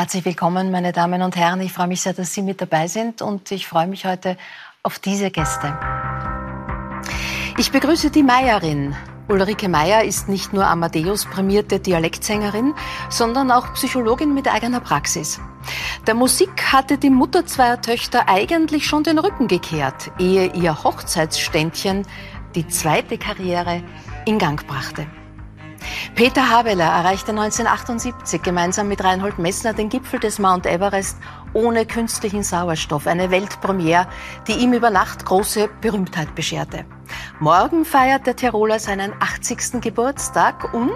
Herzlich willkommen, meine Damen und Herren. Ich freue mich sehr, dass Sie mit dabei sind und ich freue mich heute auf diese Gäste. Ich begrüße die Meierin. Ulrike Meier ist nicht nur Amadeus-prämierte Dialektsängerin, sondern auch Psychologin mit eigener Praxis. Der Musik hatte die Mutter zweier Töchter eigentlich schon den Rücken gekehrt, ehe ihr Hochzeitsständchen die zweite Karriere in Gang brachte. Peter Habeler erreichte 1978 gemeinsam mit Reinhold Messner den Gipfel des Mount Everest ohne künstlichen Sauerstoff. Eine Weltpremiere, die ihm über Nacht große Berühmtheit bescherte. Morgen feiert der Tiroler seinen 80. Geburtstag und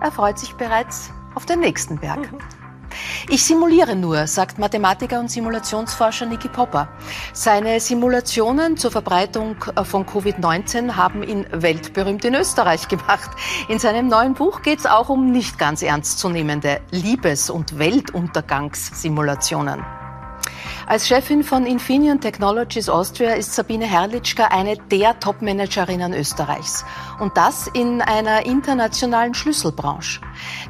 er freut sich bereits auf den nächsten Berg. Ich simuliere nur, sagt Mathematiker und Simulationsforscher Niki Popper. Seine Simulationen zur Verbreitung äh, von Covid-19 haben ihn weltberühmt in Österreich gemacht. In seinem neuen Buch geht es auch um nicht ganz ernstzunehmende Liebes- und Weltuntergangssimulationen. Als Chefin von Infineon Technologies Austria ist Sabine Herrlichka eine der Top-Managerinnen Österreichs. Und das in einer internationalen Schlüsselbranche.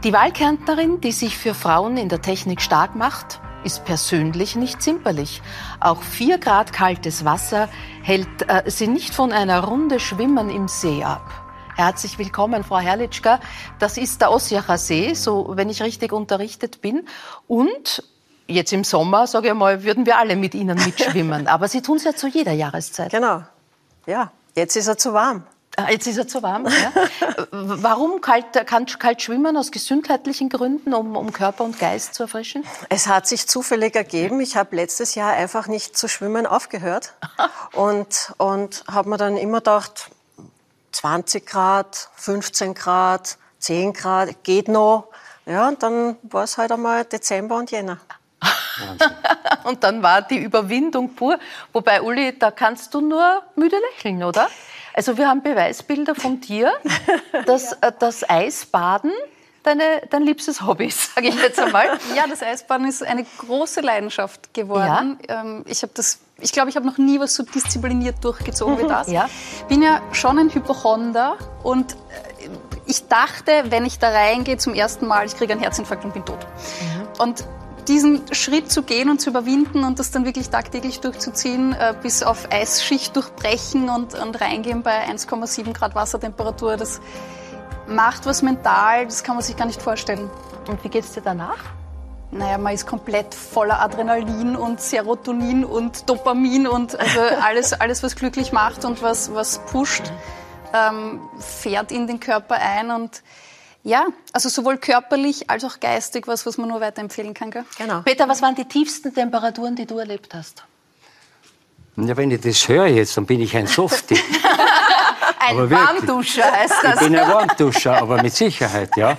Die Wahlkärntnerin, die sich für Frauen in der Technik stark macht, ist persönlich nicht zimperlich. Auch vier Grad kaltes Wasser hält äh, sie nicht von einer Runde Schwimmen im See ab. Herzlich willkommen, Frau Herrlichka. Das ist der Osjacher See, so wenn ich richtig unterrichtet bin. Und jetzt im Sommer, sage ich mal, würden wir alle mit Ihnen mitschwimmen. Aber Sie tun es ja zu jeder Jahreszeit. Genau. Ja, jetzt ist er zu warm. Ah, jetzt ist er zu warm. Ja. Warum kalt, kann kalt schwimmen? Aus gesundheitlichen Gründen, um, um Körper und Geist zu erfrischen? Es hat sich zufällig ergeben. Ich habe letztes Jahr einfach nicht zu schwimmen aufgehört. und und habe mir dann immer gedacht, 20 Grad, 15 Grad, 10 Grad, geht noch. Ja, und dann war es halt einmal Dezember und Jänner. und dann war die Überwindung pur. Wobei, Uli, da kannst du nur müde lächeln, oder? Also wir haben Beweisbilder von dir, dass ja. Das Eisbaden deine, dein liebstes Hobby ist, sage ich jetzt einmal. Ja, das Eisbaden ist eine große Leidenschaft geworden. Ja. Ähm, ich habe das, ich glaube, ich habe noch nie was so diszipliniert durchgezogen wie das. Ja. Bin ja schon ein Hypochonder und äh, ich dachte, wenn ich da reingehe zum ersten Mal, ich kriege einen Herzinfarkt und bin tot. Mhm. Und diesen Schritt zu gehen und zu überwinden und das dann wirklich tagtäglich durchzuziehen, äh, bis auf Eisschicht durchbrechen und, und reingehen bei 1,7 Grad Wassertemperatur, das macht was mental, das kann man sich gar nicht vorstellen. Und wie geht es dir danach? Naja, man ist komplett voller Adrenalin und Serotonin und Dopamin und also alles, alles was glücklich macht und was, was pusht, ähm, fährt in den Körper ein und ja, also sowohl körperlich als auch geistig, was, was man nur weiterempfehlen kann. Gell? Genau. Peter, was waren die tiefsten Temperaturen, die du erlebt hast? Ja, wenn ich das höre jetzt, dann bin ich ein Softie. ein aber Warmduscher heißt das. Ich bin ein Warmduscher, aber mit Sicherheit, ja.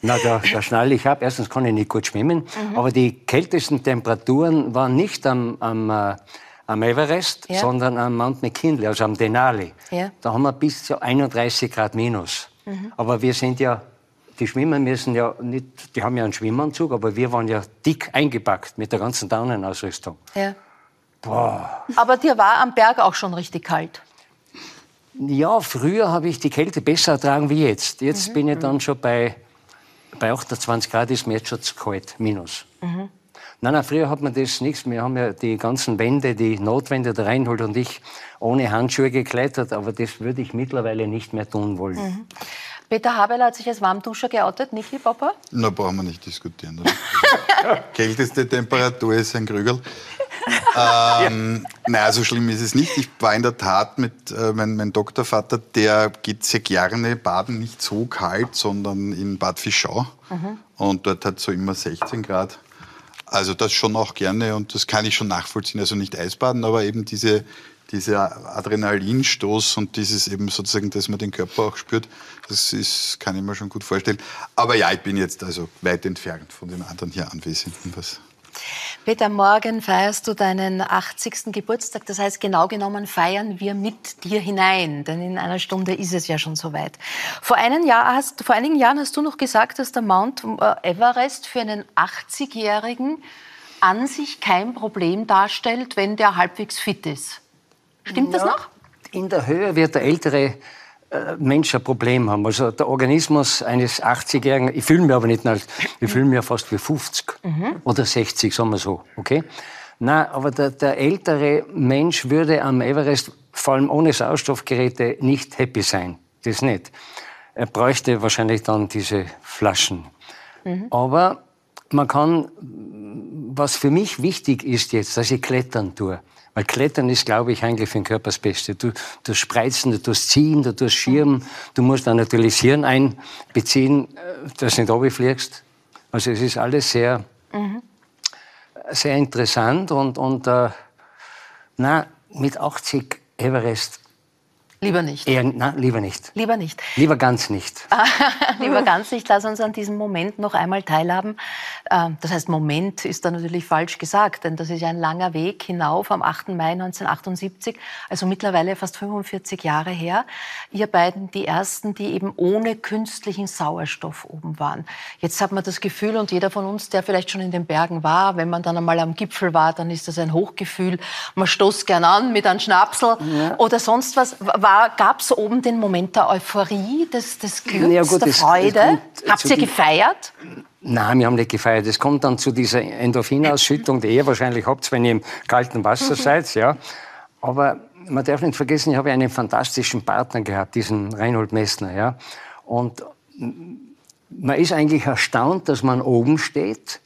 Na, da, da schnalle ich ab. Erstens kann ich nicht gut schwimmen, mhm. aber die kältesten Temperaturen waren nicht am, am, äh, am Everest, ja. sondern am Mount McKinley, also am Denali. Ja. Da haben wir bis zu 31 Grad minus. Mhm. Aber wir sind ja die Schwimmer müssen ja nicht, die haben ja einen Schwimmanzug, aber wir waren ja dick eingepackt mit der ganzen Daunenausrüstung. Ja. Boah. Aber dir war am Berg auch schon richtig kalt. Ja, früher habe ich die Kälte besser ertragen wie jetzt. Jetzt mhm. bin ich dann schon bei, bei 28 Grad, ist mir jetzt schon zu kalt, minus. Mhm. Nein, nein, früher hat man das nichts. Wir haben ja die ganzen Wände, die Notwände, der Reinhold und ich, ohne Handschuhe geklettert, aber das würde ich mittlerweile nicht mehr tun wollen. Mhm. Peter Habeler hat sich als Warmduscher geoutet, Niki Papa? Na, brauchen wir nicht diskutieren. Kälteste Temperatur ist ein Krügel. ähm, ja. Nein, so schlimm ist es nicht. Ich war in der Tat mit äh, mein, mein Doktorvater, der geht sehr gerne baden, nicht so kalt, sondern in Bad Fischau. Mhm. Und dort hat es so immer 16 Grad. Also das schon auch gerne und das kann ich schon nachvollziehen. Also nicht Eisbaden, aber eben diese dieser Adrenalinstoß und dieses eben sozusagen, dass man den Körper auch spürt, das ist, kann ich mir schon gut vorstellen. Aber ja, ich bin jetzt also weit entfernt von den anderen hier Anwesenden. Was Peter, morgen feierst du deinen 80. Geburtstag. Das heißt, genau genommen feiern wir mit dir hinein, denn in einer Stunde ist es ja schon soweit. Vor, Jahr hast, vor einigen Jahren hast du noch gesagt, dass der Mount äh, Everest für einen 80-Jährigen an sich kein Problem darstellt, wenn der halbwegs fit ist. Stimmt ja, das noch? In der Höhe wird der ältere äh, Menschen ein Problem haben. Also der Organismus eines 80-Jährigen, ich fühle mich aber nicht als, ich fühle mich ja fast wie 50 mhm. oder 60, sagen wir so, okay? Na, aber der, der ältere Mensch würde am Everest vor allem ohne Sauerstoffgeräte nicht happy sein. Das nicht. Er bräuchte wahrscheinlich dann diese Flaschen. Mhm. Aber man kann, was für mich wichtig ist jetzt, dass ich klettern tue. Weil Klettern ist, glaube ich, eigentlich für den Körper das Beste. Du, du Spreizen, du tust Ziehen, du tust Schirmen. Du musst dann natürlich das Hirn einbeziehen, äh, dass du nicht runterfliegst. Also es ist alles sehr, mhm. sehr interessant und, und äh, na, mit 80 Everest Lieber nicht. Eher, na, lieber nicht. Lieber nicht. Lieber ganz nicht. lieber ganz nicht. Lass uns an diesem Moment noch einmal teilhaben. Ähm, das heißt, Moment ist da natürlich falsch gesagt, denn das ist ja ein langer Weg hinauf am 8. Mai 1978, also mittlerweile fast 45 Jahre her. Ihr beiden die Ersten, die eben ohne künstlichen Sauerstoff oben waren. Jetzt hat man das Gefühl, und jeder von uns, der vielleicht schon in den Bergen war, wenn man dann einmal am Gipfel war, dann ist das ein Hochgefühl. Man stoßt gern an mit einem Schnapsel ja. oder sonst was gab es oben den Moment der Euphorie, des, des Glücks, ja, gut, der Freude? Habt ihr gefeiert? Nein, wir haben nicht gefeiert. Es kommt dann zu dieser Endorphinausschüttung, die ihr wahrscheinlich habt, wenn ihr im kalten Wasser seid. Ja. Aber man darf nicht vergessen, ich habe einen fantastischen Partner gehabt, diesen Reinhold Messner. Ja. Und man ist eigentlich erstaunt, dass man oben steht.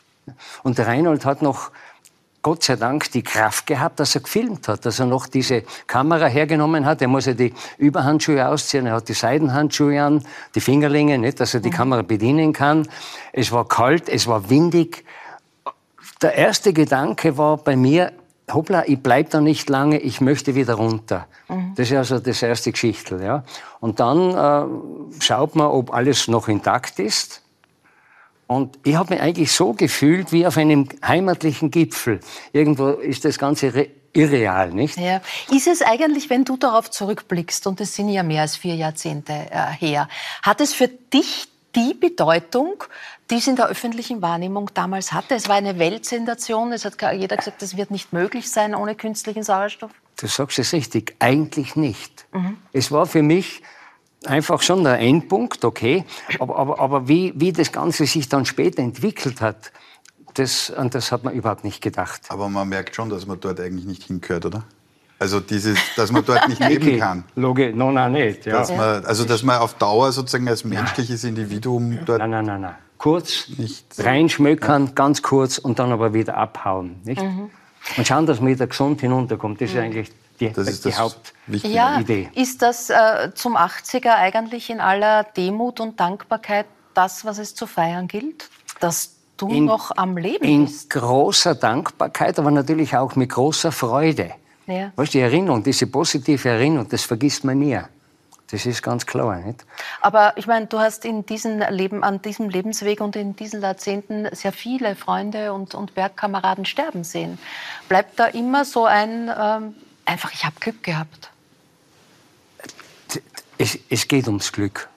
Und der Reinhold hat noch Gott sei Dank die Kraft gehabt, dass er gefilmt hat, dass er noch diese Kamera hergenommen hat. Er muss ja die Überhandschuhe ausziehen, er hat die Seidenhandschuhe an, die Fingerlinge, nicht, dass er die mhm. Kamera bedienen kann. Es war kalt, es war windig. Der erste Gedanke war bei mir, hoppla, ich bleib da nicht lange, ich möchte wieder runter. Mhm. Das ist also das erste Geschichtel, ja. Und dann äh, schaut man, ob alles noch intakt ist. Und ich habe mich eigentlich so gefühlt wie auf einem heimatlichen Gipfel. Irgendwo ist das Ganze irreal, nicht? Ja. Ist es eigentlich, wenn du darauf zurückblickst, und es sind ja mehr als vier Jahrzehnte äh, her, hat es für dich die Bedeutung, die es in der öffentlichen Wahrnehmung damals hatte? Es war eine Weltsensation. Es hat jeder gesagt, das wird nicht möglich sein ohne künstlichen Sauerstoff. Du sagst es richtig. Eigentlich nicht. Mhm. Es war für mich einfach schon der Endpunkt, okay. Aber, aber, aber wie, wie das Ganze sich dann später entwickelt hat, das, an das hat man überhaupt nicht gedacht. Aber man merkt schon, dass man dort eigentlich nicht hingehört, oder? Also dieses, dass man dort nicht leben kann. Logisch, no, nein, nicht. Ja. Dass man, also dass man auf Dauer sozusagen als menschliches Individuum dort. Nein, nein, nein, nein. Kurz nicht reinschmökern, ja. ganz kurz und dann aber wieder abhauen. Nicht? Mhm. Und schauen, dass man wieder gesund hinunterkommt. Das ist mhm. eigentlich die, das ist die das hauptwichtige ja, Idee. Ist das äh, zum 80er eigentlich in aller Demut und Dankbarkeit das, was es zu feiern gilt? Dass du in, noch am Leben in bist? In großer Dankbarkeit, aber natürlich auch mit großer Freude. Ja. Weißt, die Erinnerung, diese positive Erinnerung, das vergisst man nie. Das ist ganz klar. Nicht? Aber ich meine, du hast in diesem Leben, an diesem Lebensweg und in diesen Jahrzehnten sehr viele Freunde und, und Bergkameraden sterben sehen. Bleibt da immer so ein ähm, einfach, ich habe Glück gehabt. Es, es, geht ums Glück.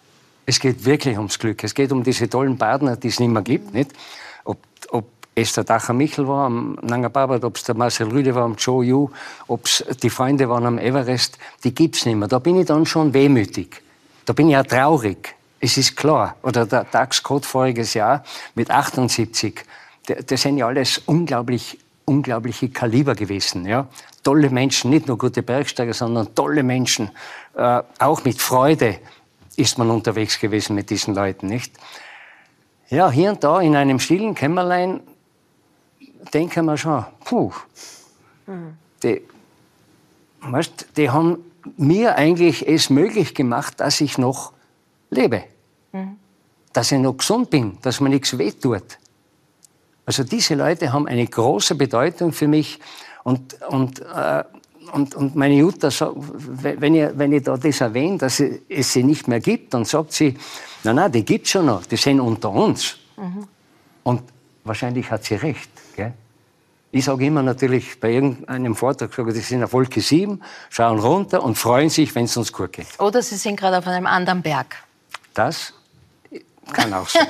Es geht wirklich ums Glück. Es geht um diese tollen Partner, die es nicht mehr gibt. Nicht? Ob, ob es der Dacher Michel war am Nanga Parbat, ob es der Marcel Rüde war am Joe Yu, ob es die Freunde waren am Everest, die gibt es nicht mehr. Da bin ich dann schon wehmütig. Da bin ich auch traurig. Es ist klar. Oder der Dax Code voriges Jahr mit 78. Das sind ja alles unglaublich unglaubliche Kaliber gewesen. Ja? Tolle Menschen, nicht nur gute Bergsteiger, sondern tolle Menschen. Äh, auch mit Freude ist man unterwegs gewesen mit diesen Leuten, nicht? Ja, hier und da in einem stillen Kämmerlein denken wir schon, puh, mhm. die, weißt, die haben mir eigentlich es möglich gemacht, dass ich noch lebe. Mhm. Dass ich noch gesund bin, dass mir nichts wehtut. Also diese Leute haben eine große Bedeutung für mich und, und, äh, und, und meine Jutta, wenn ich, wenn ich da das erwähne, dass es sie nicht mehr gibt, dann sagt sie, na na, die gibt's schon noch, die sind unter uns. Mhm. Und wahrscheinlich hat sie recht. Gell? Ich sage immer natürlich bei irgendeinem Vortrag, sage, die sind auf Wolke 7, schauen runter und freuen sich, wenn es uns gut geht. Oder sie sind gerade auf einem anderen Berg. Das kann auch sein.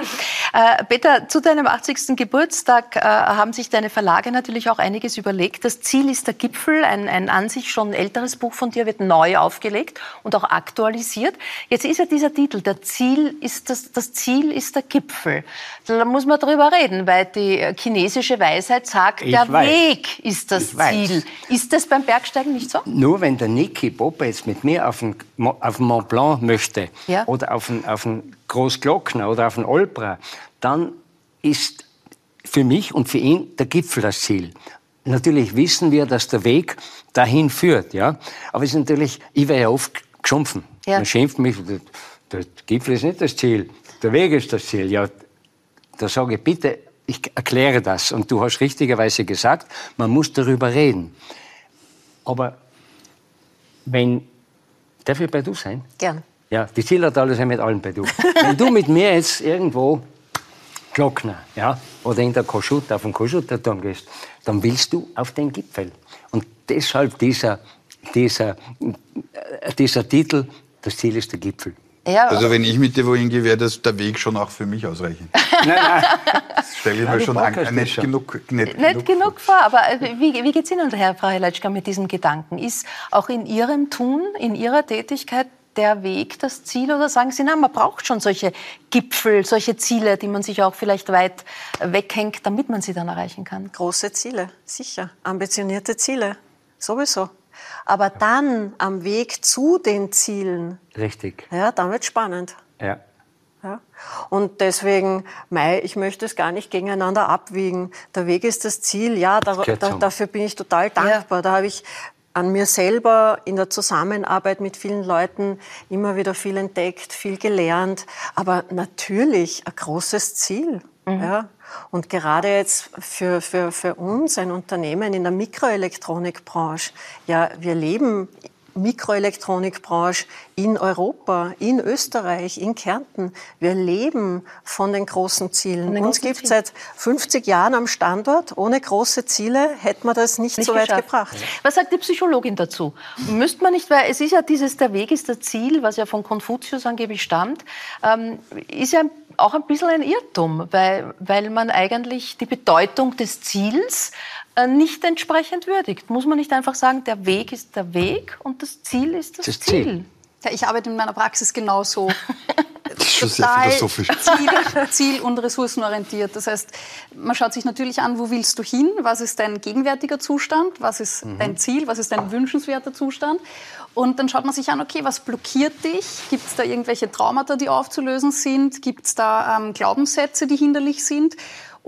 äh, Peter, zu deinem 80. Geburtstag äh, haben sich deine Verlage natürlich auch einiges überlegt. Das Ziel ist der Gipfel, ein, ein an sich schon älteres Buch von dir wird neu aufgelegt und auch aktualisiert. Jetzt ist ja dieser Titel, der Ziel ist das, das Ziel ist der Gipfel. Da muss man drüber reden, weil die chinesische Weisheit sagt, ich der weiß. Weg ist das ich Ziel. Weiß. Ist das beim Bergsteigen nicht so? Nur wenn der Niki Popper jetzt mit mir auf den, auf den Mont Blanc möchte ja. oder auf den, auf den Großglockner oder auf den Olbra, dann ist für mich und für ihn der Gipfel das Ziel. Natürlich wissen wir, dass der Weg dahin führt, ja. Aber es ist natürlich, ich werde ja oft geschumpfen. Ja. Man schimpft mich, der Gipfel ist nicht das Ziel, der Weg ist das Ziel. Ja, da sage ich, bitte, ich erkläre das. Und du hast richtigerweise gesagt, man muss darüber reden. Aber wenn, darf ich bei du sein? Gern. Ja, die Zillertaler sind mit allen bei du. Wenn du mit mir jetzt irgendwo Glockner, ja, oder in der Koschut, auf den Koschutterturm gehst, dann willst du auf den Gipfel. Und deshalb dieser, dieser, äh, dieser Titel, das Ziel ist der Gipfel. Ja, also wenn ich mit dir wohin gehe, wäre das der Weg schon auch für mich ausreichend. nein, nein. Das stelle ich mir schon an, nicht, schon. genug, nicht, nicht genug, genug vor. Aber äh, wie, wie geht es Ihnen, Herr Frau Helatschka, mit diesem Gedanken? Ist auch in Ihrem Tun, in Ihrer Tätigkeit der Weg das Ziel oder sagen Sie, na, man braucht schon solche Gipfel, solche Ziele, die man sich auch vielleicht weit weghängt, damit man sie dann erreichen kann? Große Ziele, sicher. Ambitionierte Ziele, sowieso. Aber dann am Weg zu den Zielen. Richtig. Ja, dann wird spannend. Ja. Ja. Und deswegen, Mai, ich möchte es gar nicht gegeneinander abwiegen. Der Weg ist das Ziel. Ja, da, da, dafür bin ich total dankbar. Ja. Da habe ich an mir selber in der Zusammenarbeit mit vielen Leuten immer wieder viel entdeckt, viel gelernt. Aber natürlich ein großes Ziel. Mhm. Ja. Und gerade jetzt für, für, für uns, ein Unternehmen in der Mikroelektronikbranche, ja, wir leben Mikroelektronikbranche in Europa, in Österreich, in Kärnten. Wir leben von den großen Zielen. Den Uns gibt es seit 50 Jahren am Standort. Ohne große Ziele hätte man das nicht, nicht so weit gebracht. Was sagt die Psychologin dazu? Müsste man nicht, weil es ist ja dieses, der Weg ist das Ziel, was ja von Konfuzius angeblich stammt, ähm, ist ja auch ein bisschen ein Irrtum, weil, weil man eigentlich die Bedeutung des Ziels äh, nicht entsprechend würdigt. Muss man nicht einfach sagen, der Weg ist der Weg und das Ziel ist das, das Ziel. Ziel. Ja, ich arbeite in meiner Praxis genauso. Schon sehr philosophisch. Ziel, Ziel, und ressourcenorientiert. Das heißt, man schaut sich natürlich an, wo willst du hin? Was ist dein gegenwärtiger Zustand? Was ist mhm. dein Ziel? Was ist dein wünschenswerter Zustand? Und dann schaut man sich an, okay, was blockiert dich? Gibt es da irgendwelche Traumata, die aufzulösen sind? Gibt es da ähm, Glaubenssätze, die hinderlich sind?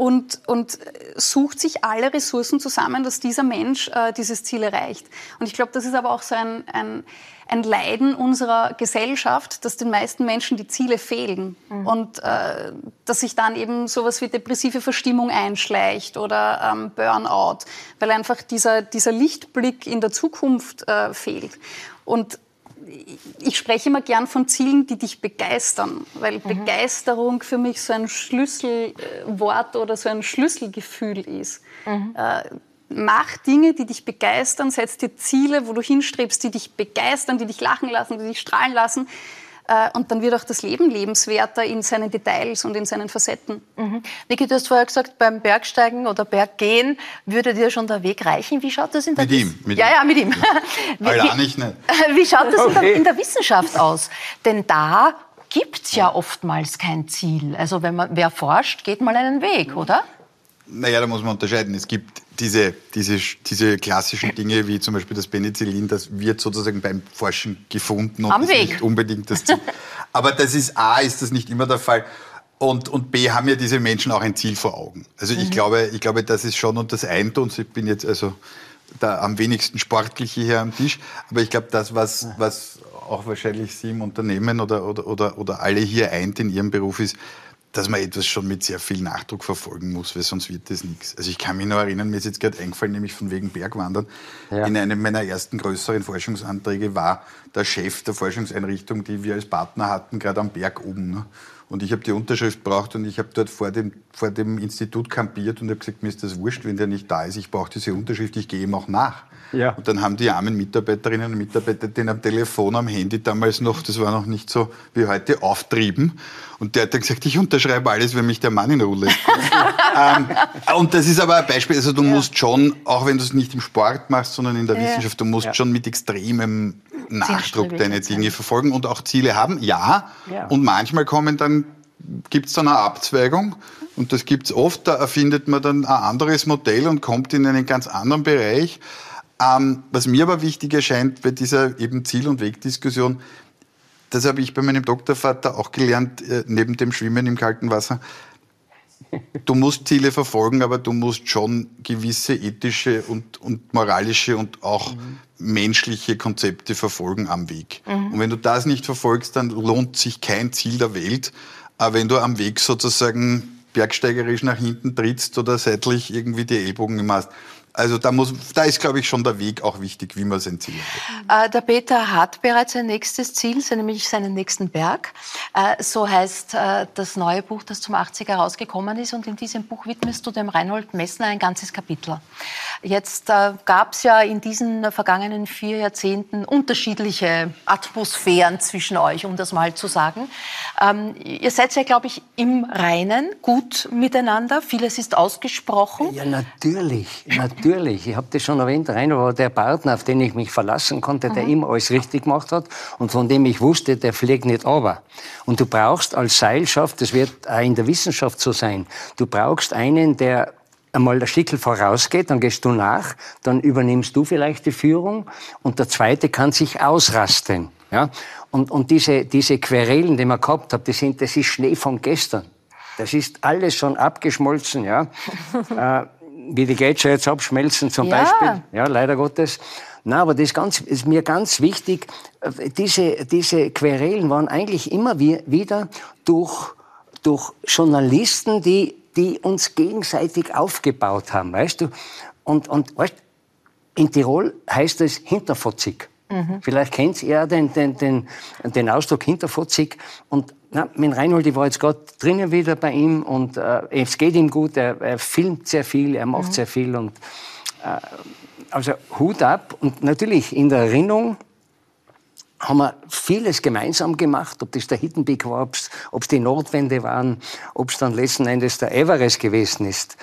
Und, und sucht sich alle Ressourcen zusammen, dass dieser Mensch äh, dieses Ziel erreicht. Und ich glaube, das ist aber auch so ein, ein, ein, Leiden unserer Gesellschaft, dass den meisten Menschen die Ziele fehlen mhm. und äh, dass sich dann eben sowas wie depressive Verstimmung einschleicht oder ähm, Burnout, weil einfach dieser, dieser Lichtblick in der Zukunft äh, fehlt. Und ich spreche immer gern von Zielen, die dich begeistern, weil mhm. Begeisterung für mich so ein Schlüsselwort oder so ein Schlüsselgefühl ist. Mhm. Äh, mach Dinge, die dich begeistern, setz dir Ziele, wo du hinstrebst, die dich begeistern, die dich lachen lassen, die dich strahlen lassen. Äh, und dann wird auch das Leben lebenswerter in seinen Details und in seinen Facetten. Mhm. Niki, du hast vorher gesagt, beim Bergsteigen oder Berggehen würde dir schon der Weg reichen. Wie schaut das in der Mit ihm. Mit ja, ja, mit ihm. wie, Allein nicht, nicht. Wie schaut das okay. in, der, in der Wissenschaft aus? Denn da gibt es ja oftmals kein Ziel. Also wenn man, wer forscht, geht mal einen Weg, oder? Naja, da muss man unterscheiden. Es gibt diese, diese, diese klassischen Dinge, wie zum Beispiel das Penicillin, das wird sozusagen beim Forschen gefunden und Am ist Weg. nicht unbedingt das Ziel. Aber das ist A, ist das nicht immer der Fall. Und, und B, haben ja diese Menschen auch ein Ziel vor Augen. Also ich, mhm. glaube, ich glaube, das ist schon, und das eint uns, ich bin jetzt also der am wenigsten Sportliche hier am Tisch, aber ich glaube, das, was, was auch wahrscheinlich Sie im Unternehmen oder, oder, oder, oder alle hier eint in Ihrem Beruf ist, dass man etwas schon mit sehr viel Nachdruck verfolgen muss, weil sonst wird das nichts. Also ich kann mich noch erinnern, mir ist jetzt gerade eingefallen, nämlich von wegen Bergwandern. Ja. In einem meiner ersten größeren Forschungsanträge war der Chef der Forschungseinrichtung, die wir als Partner hatten, gerade am Berg oben. Ne? Und ich habe die Unterschrift braucht und ich habe dort vor dem, vor dem Institut kampiert und habe gesagt, mir ist das wurscht, wenn der nicht da ist. Ich brauche diese Unterschrift, ich gehe ihm auch nach. Ja. Und dann haben die armen Mitarbeiterinnen und Mitarbeiter den am Telefon, am Handy damals noch, das war noch nicht so wie heute, auftrieben. Und der hat dann gesagt, ich unterschreibe alles, wenn mich der Mann in Ruhe lässt. ähm, und das ist aber ein Beispiel, also du ja. musst schon, auch wenn du es nicht im Sport machst, sondern in der ja. Wissenschaft, du musst ja. schon mit extremem Nachdruck deine Dinge verfolgen und auch Ziele haben, ja. Und manchmal kommen dann, gibt es dann eine Abzweigung. Und das gibt es oft, da erfindet man dann ein anderes Modell und kommt in einen ganz anderen Bereich. Ähm, was mir aber wichtig erscheint bei dieser eben Ziel- und Wegdiskussion, das habe ich bei meinem Doktorvater auch gelernt, äh, neben dem Schwimmen im kalten Wasser. Du musst Ziele verfolgen, aber du musst schon gewisse ethische und, und moralische und auch mhm. menschliche Konzepte verfolgen am Weg. Mhm. Und wenn du das nicht verfolgst, dann lohnt sich kein Ziel der Welt. Aber wenn du am Weg sozusagen bergsteigerisch nach hinten trittst oder seitlich irgendwie die Ellbogen hast, also da, muss, da ist, glaube ich, schon der Weg auch wichtig, wie man sein Ziel hat. Äh, der Peter hat bereits ein nächstes Ziel, nämlich seinen nächsten Berg. Äh, so heißt äh, das neue Buch, das zum 80er rausgekommen ist. Und in diesem Buch widmest du dem Reinhold Messner ein ganzes Kapitel. Jetzt äh, gab es ja in diesen vergangenen vier Jahrzehnten unterschiedliche Atmosphären zwischen euch, um das mal zu sagen. Ähm, ihr seid ja, glaube ich, im Reinen, gut miteinander. Vieles ist ausgesprochen. Ja, natürlich. natürlich natürlich, ich habe das schon erwähnt, Rainer war der Partner, auf den ich mich verlassen konnte, der mhm. immer alles richtig gemacht hat und von dem ich wusste, der fliegt nicht aber. Und du brauchst als Seilschaft, das wird auch in der Wissenschaft so sein, du brauchst einen, der einmal der Stickel vorausgeht, dann gehst du nach, dann übernimmst du vielleicht die Führung und der zweite kann sich ausrasten. Ja? Und, und diese, diese Querelen, die man gehabt hat, das, sind, das ist Schnee von gestern. Das ist alles schon abgeschmolzen. Ja? äh, wie die Gletscher jetzt abschmelzen zum ja. Beispiel. Ja, leider Gottes. Na, aber das ganz, ist mir ganz wichtig. Diese, diese Querelen waren eigentlich immer wieder durch, durch Journalisten, die, die uns gegenseitig aufgebaut haben, weißt du? Und, und weißt, in Tirol heißt es hinterfotzig. Mhm. Vielleicht kennt ihr den, den, den, den Ausdruck hinterfotzig. Und na, mit Reinhold, ich war jetzt gerade drinnen wieder bei ihm und äh, es geht ihm gut. Er, er, filmt sehr viel, er macht mhm. sehr viel und äh, also Hut ab und natürlich in der Erinnerung haben wir vieles gemeinsam gemacht, ob das der Hittenbeck war, ob es die Nordwände waren, ob es dann letzten Endes der Everest gewesen ist.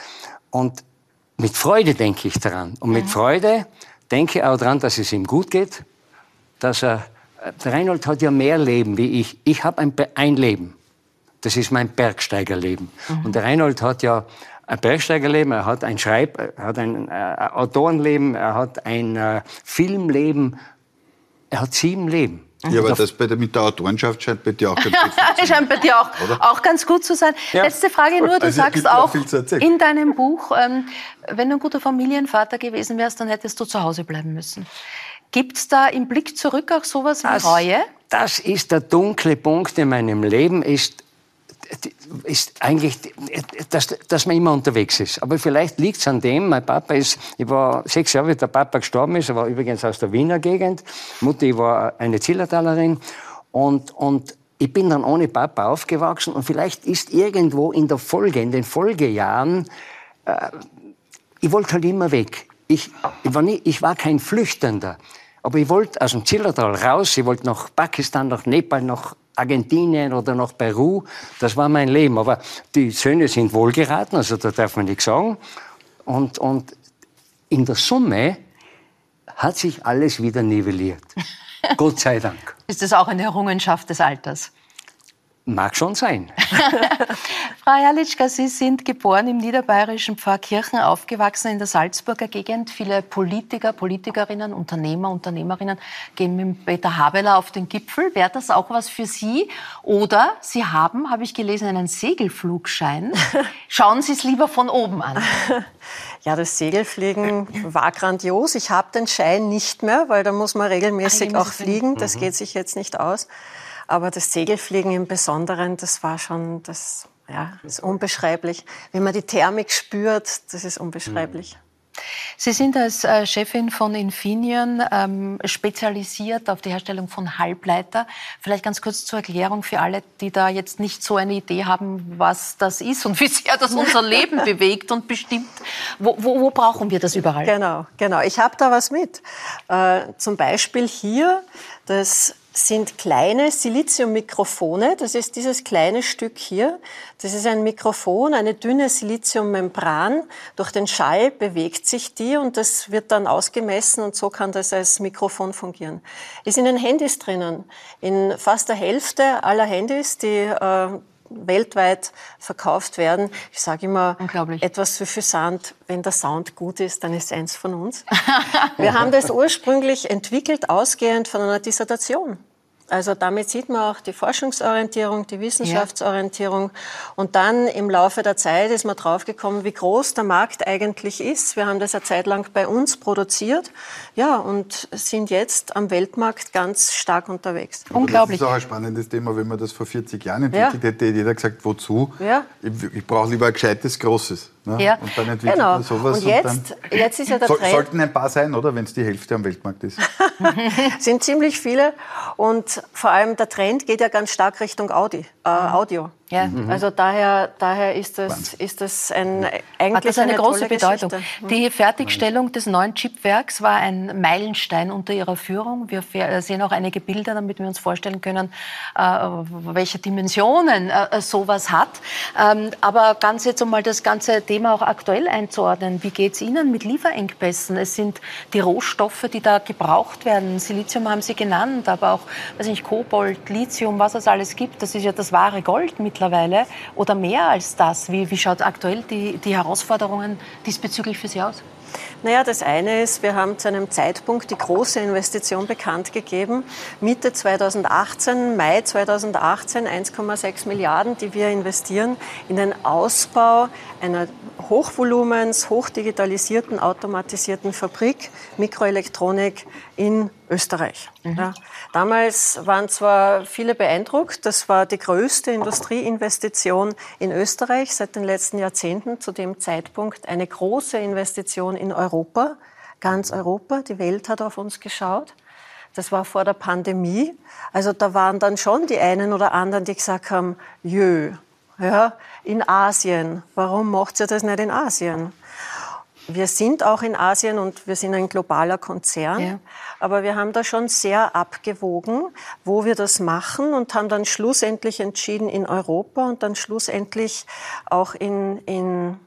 Und mit Freude denke ich daran. Und mit mhm. Freude denke ich auch daran, dass es ihm gut geht, dass er Reinhold hat ja mehr Leben wie ich. Ich habe ein, ein Leben. Das ist mein Bergsteigerleben. Mhm. Und der Reinhold hat ja ein Bergsteigerleben, er hat ein Schreib, er hat ein äh, Autorenleben, er hat ein äh, Filmleben, er hat sieben Leben. Ja, aber das bei der, mit der Autorenschaft scheint bei dir auch ganz gut zu sein. scheint bei dir auch, auch ganz gut zu sein. Ja. Letzte Frage nur, du also, sagst auch in deinem Buch, ähm, wenn du ein guter Familienvater gewesen wärst, dann hättest du zu Hause bleiben müssen. Gibt es da im Blick zurück auch sowas wie das, Reue? Das ist der dunkle Punkt in meinem Leben, ist, ist eigentlich, dass, dass man immer unterwegs ist. Aber vielleicht liegt es an dem, mein Papa ist, ich war sechs Jahre, wie der Papa gestorben ist, er war übrigens aus der Wiener Gegend, Mutti war eine Zillertalerin und, und ich bin dann ohne Papa aufgewachsen und vielleicht ist irgendwo in der Folge, in den Folgejahren, äh, ich wollte halt immer weg. Ich, ich, war nie, ich war kein Flüchtender. Aber ich wollte aus dem Zillertal raus. Ich wollte nach Pakistan, nach Nepal, nach Argentinien oder nach Peru. Das war mein Leben. Aber die Söhne sind wohlgeraten, also da darf man nichts sagen. Und, und in der Summe hat sich alles wieder nivelliert. Gott sei Dank. Ist das auch eine Errungenschaft des Alters? Mag schon sein. Frau Herrlichka, Sie sind geboren im niederbayerischen Pfarrkirchen, aufgewachsen in der Salzburger Gegend. Viele Politiker, Politikerinnen, Unternehmer, Unternehmerinnen gehen mit Peter Habeler auf den Gipfel. Wäre das auch was für Sie? Oder Sie haben, habe ich gelesen, einen Segelflugschein. Schauen Sie es lieber von oben an. Ja, das Segelfliegen war grandios. Ich habe den Schein nicht mehr, weil da muss man regelmäßig auch fliegen. Das mhm. geht sich jetzt nicht aus. Aber das Segelfliegen im Besonderen, das war schon, das ja, ist unbeschreiblich. Wenn man die Thermik spürt, das ist unbeschreiblich. Sie sind als äh, Chefin von Infineon ähm, spezialisiert auf die Herstellung von Halbleiter. Vielleicht ganz kurz zur Erklärung für alle, die da jetzt nicht so eine Idee haben, was das ist und wie sehr das unser Leben bewegt und bestimmt. Wo, wo, wo, brauchen wir das überall? Genau, genau. Ich habe da was mit. Äh, zum Beispiel hier das sind kleine Siliziummikrofone. Das ist dieses kleine Stück hier. Das ist ein Mikrofon, eine dünne Siliziummembran. Durch den Schall bewegt sich die und das wird dann ausgemessen und so kann das als Mikrofon fungieren. Ist in den Handys drinnen. In fast der Hälfte aller Handys, die äh, weltweit verkauft werden. Ich sage immer etwas suffisant, wenn der Sound gut ist, dann ist eins von uns. Wir haben das ursprünglich entwickelt, ausgehend von einer Dissertation. Also damit sieht man auch die Forschungsorientierung, die Wissenschaftsorientierung. Und dann im Laufe der Zeit ist man draufgekommen, wie groß der Markt eigentlich ist. Wir haben das eine Zeit lang bei uns produziert, ja, und sind jetzt am Weltmarkt ganz stark unterwegs. Aber Unglaublich. Das ist auch ein spannendes Thema. Wenn man das vor 40 Jahren entwickelt ja. hätte, hätte jeder gesagt, wozu? Ja. Ich, ich brauche lieber ein gescheites, großes. Ne? Ja. Und dann entwickelt genau. man sowas. Und jetzt, und jetzt ist ja der so, Trend. Sollten ein paar sein, oder? Wenn es die Hälfte am Weltmarkt ist. sind ziemlich viele. Und vor allem der Trend geht ja ganz stark Richtung Audi, äh, Audio. Ja. Mhm. Also daher, daher ist, das, ist das ein, eigentlich Hat das eine, eine große Bedeutung. Geschichte. Die Fertigstellung des neuen Chipwerks war ein Meilenstein unter Ihrer Führung. Wir sehen auch einige Bilder, damit wir uns vorstellen können, äh, welche Dimensionen äh, sowas hat. Ähm, aber ganz jetzt, um mal das ganze Thema auch aktuell einzuordnen, wie geht es Ihnen mit Lieferengpässen? Es sind die Rohstoffe, die da gebraucht werden. Silizium haben Sie genannt, aber auch weiß nicht, Kobold, Lithium, was es alles gibt. Das ist ja das wahre Gold mit mittlerweile oder mehr als das? Wie, wie schaut aktuell die, die Herausforderungen diesbezüglich für Sie aus? Naja, das eine ist, wir haben zu einem Zeitpunkt die große Investition bekannt gegeben. Mitte 2018, Mai 2018, 1,6 Milliarden, die wir investieren in den Ausbau einer Hochvolumens, hochdigitalisierten, automatisierten Fabrik Mikroelektronik in Österreich. Mhm. Ja. Damals waren zwar viele beeindruckt, das war die größte Industrieinvestition in Österreich seit den letzten Jahrzehnten, zu dem Zeitpunkt eine große Investition in Europa, ganz Europa, die Welt hat auf uns geschaut. Das war vor der Pandemie. Also da waren dann schon die einen oder anderen, die gesagt haben, jö, ja, in Asien. Warum macht ihr das nicht in Asien? Wir sind auch in Asien und wir sind ein globaler Konzern. Ja. Aber wir haben da schon sehr abgewogen, wo wir das machen und haben dann schlussendlich entschieden in Europa und dann schlussendlich auch in, in,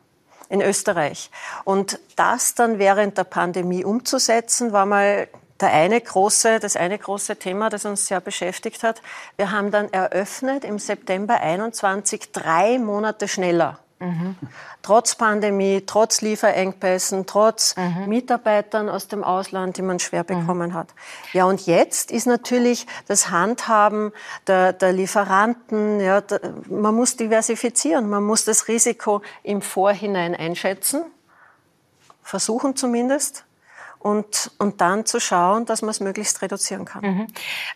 in Österreich. Und das dann während der Pandemie umzusetzen, war mal der eine große, das eine große Thema, das uns sehr beschäftigt hat. Wir haben dann eröffnet im September 21, drei Monate schneller. Mhm. Trotz Pandemie, trotz Lieferengpässen, trotz mhm. Mitarbeitern aus dem Ausland, die man schwer mhm. bekommen mhm. hat. Ja, und jetzt ist natürlich das Handhaben der, der Lieferanten, ja, der, man muss diversifizieren, man muss das Risiko im Vorhinein einschätzen, versuchen zumindest und, und dann zu schauen, dass man es möglichst reduzieren kann. Mhm.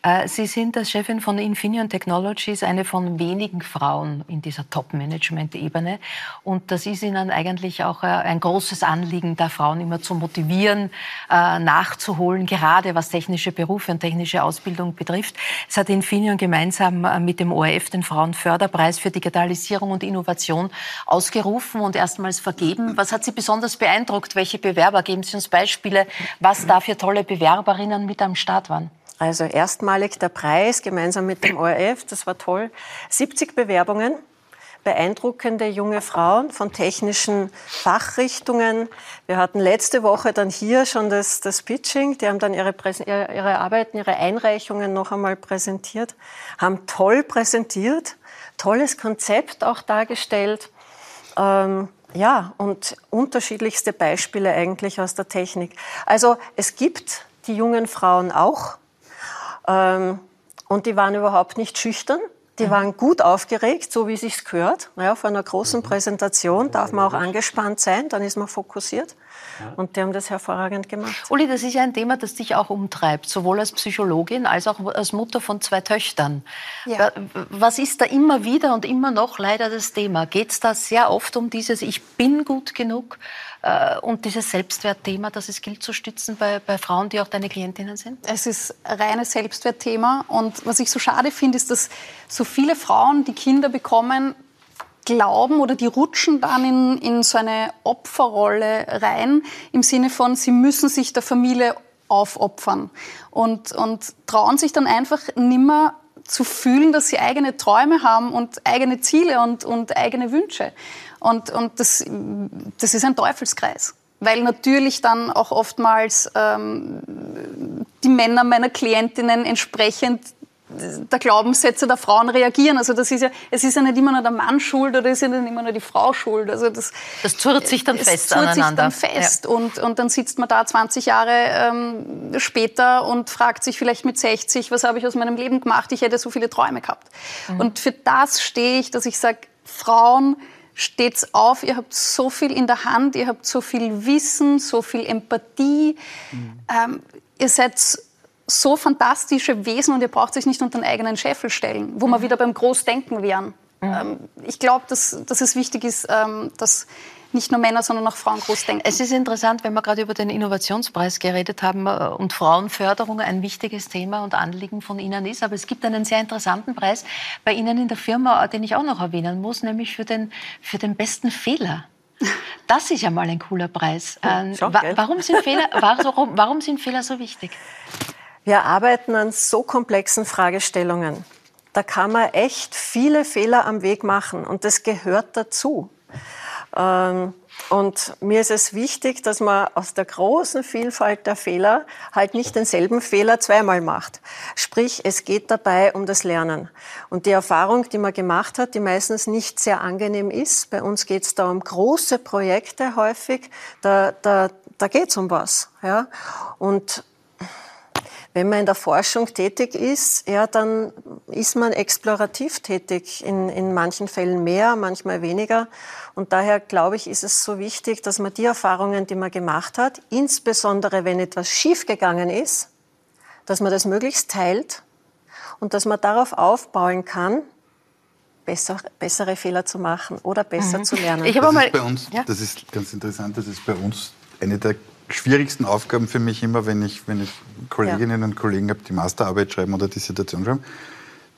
Äh, Sie sind als Chefin von Infineon Technologies eine von wenigen Frauen in dieser Top-Management-Ebene. Und das ist Ihnen eigentlich auch äh, ein großes Anliegen, da Frauen immer zu motivieren, äh, nachzuholen, gerade was technische Berufe und technische Ausbildung betrifft. Es hat Infineon gemeinsam äh, mit dem ORF den Frauenförderpreis für Digitalisierung und Innovation ausgerufen und erstmals vergeben. Was hat Sie besonders beeindruckt? Welche Bewerber? Geben Sie uns Beispiele, was da für tolle Bewerberinnen mit am Start waren. Also erstmalig der Preis gemeinsam mit dem ORF, das war toll. 70 Bewerbungen, beeindruckende junge Frauen von technischen Fachrichtungen. Wir hatten letzte Woche dann hier schon das, das Pitching. Die haben dann ihre, ihre Arbeiten, ihre Einreichungen noch einmal präsentiert, haben toll präsentiert, tolles Konzept auch dargestellt. Ähm, ja, und unterschiedlichste Beispiele eigentlich aus der Technik. Also es gibt die jungen Frauen auch ähm, und die waren überhaupt nicht schüchtern. Die waren gut aufgeregt, so wie sich's gehört. Ja, vor einer großen Präsentation darf man auch angespannt sein, dann ist man fokussiert. Und die haben das hervorragend gemacht. Uli, das ist ja ein Thema, das dich auch umtreibt, sowohl als Psychologin als auch als Mutter von zwei Töchtern. Ja. Was ist da immer wieder und immer noch leider das Thema? Geht es da sehr oft um dieses Ich bin gut genug äh, und dieses Selbstwertthema, das es gilt zu stützen bei, bei Frauen, die auch deine Klientinnen sind? Es ist reines Selbstwertthema und was ich so schade finde, ist, dass so viele Frauen, die Kinder bekommen, glauben oder die rutschen dann in, in so eine Opferrolle rein, im Sinne von, sie müssen sich der Familie aufopfern und, und trauen sich dann einfach nimmer zu fühlen, dass sie eigene Träume haben und eigene Ziele und, und eigene Wünsche. Und, und das, das ist ein Teufelskreis weil natürlich dann auch oftmals ähm, die Männer meiner Klientinnen entsprechend der Glaubenssätze der Frauen reagieren. Also das ist ja, es ist ja nicht immer nur der Mann schuld oder es ist ja nicht immer nur die Frau schuld. Also das, das zurrt sich dann es fest zurrt aneinander. sich dann fest. Ja. Und, und dann sitzt man da 20 Jahre ähm, später und fragt sich vielleicht mit 60, was habe ich aus meinem Leben gemacht? Ich hätte so viele Träume gehabt. Mhm. Und für das stehe ich, dass ich sage, Frauen, steht's auf, ihr habt so viel in der Hand, ihr habt so viel Wissen, so viel Empathie. Mhm. Ähm, ihr seid so fantastische Wesen und ihr braucht sich nicht unter den eigenen Scheffel stellen, wo mhm. wir wieder beim Großdenken wären. Mhm. Ähm, ich glaube, dass, dass es wichtig ist, ähm, dass nicht nur Männer, sondern auch Frauen groß denken. Es ist interessant, wenn wir gerade über den Innovationspreis geredet haben äh, und Frauenförderung ein wichtiges Thema und Anliegen von Ihnen ist. Aber es gibt einen sehr interessanten Preis bei Ihnen in der Firma, den ich auch noch erwähnen muss, nämlich für den, für den besten Fehler. Das ist ja mal ein cooler Preis. Ähm, warum, sind Fehler, warum, warum sind Fehler so wichtig? Wir arbeiten an so komplexen Fragestellungen. Da kann man echt viele Fehler am Weg machen und das gehört dazu. Ähm, und mir ist es wichtig, dass man aus der großen Vielfalt der Fehler halt nicht denselben Fehler zweimal macht. Sprich, es geht dabei um das Lernen. Und die Erfahrung, die man gemacht hat, die meistens nicht sehr angenehm ist, bei uns geht es da um große Projekte häufig, da, da, da geht es um was. Ja? Und wenn man in der Forschung tätig ist, ja, dann ist man explorativ tätig. In, in manchen Fällen mehr, manchmal weniger. Und daher glaube ich, ist es so wichtig, dass man die Erfahrungen, die man gemacht hat, insbesondere wenn etwas schiefgegangen ist, dass man das möglichst teilt und dass man darauf aufbauen kann, besser, bessere Fehler zu machen oder besser mhm. zu lernen. Ich habe mal, bei uns, ja? das ist ganz interessant, das ist bei uns eine der schwierigsten Aufgaben für mich immer, wenn ich, wenn ich Kolleginnen ja. und Kollegen habe, die Masterarbeit schreiben oder Dissertation schreiben,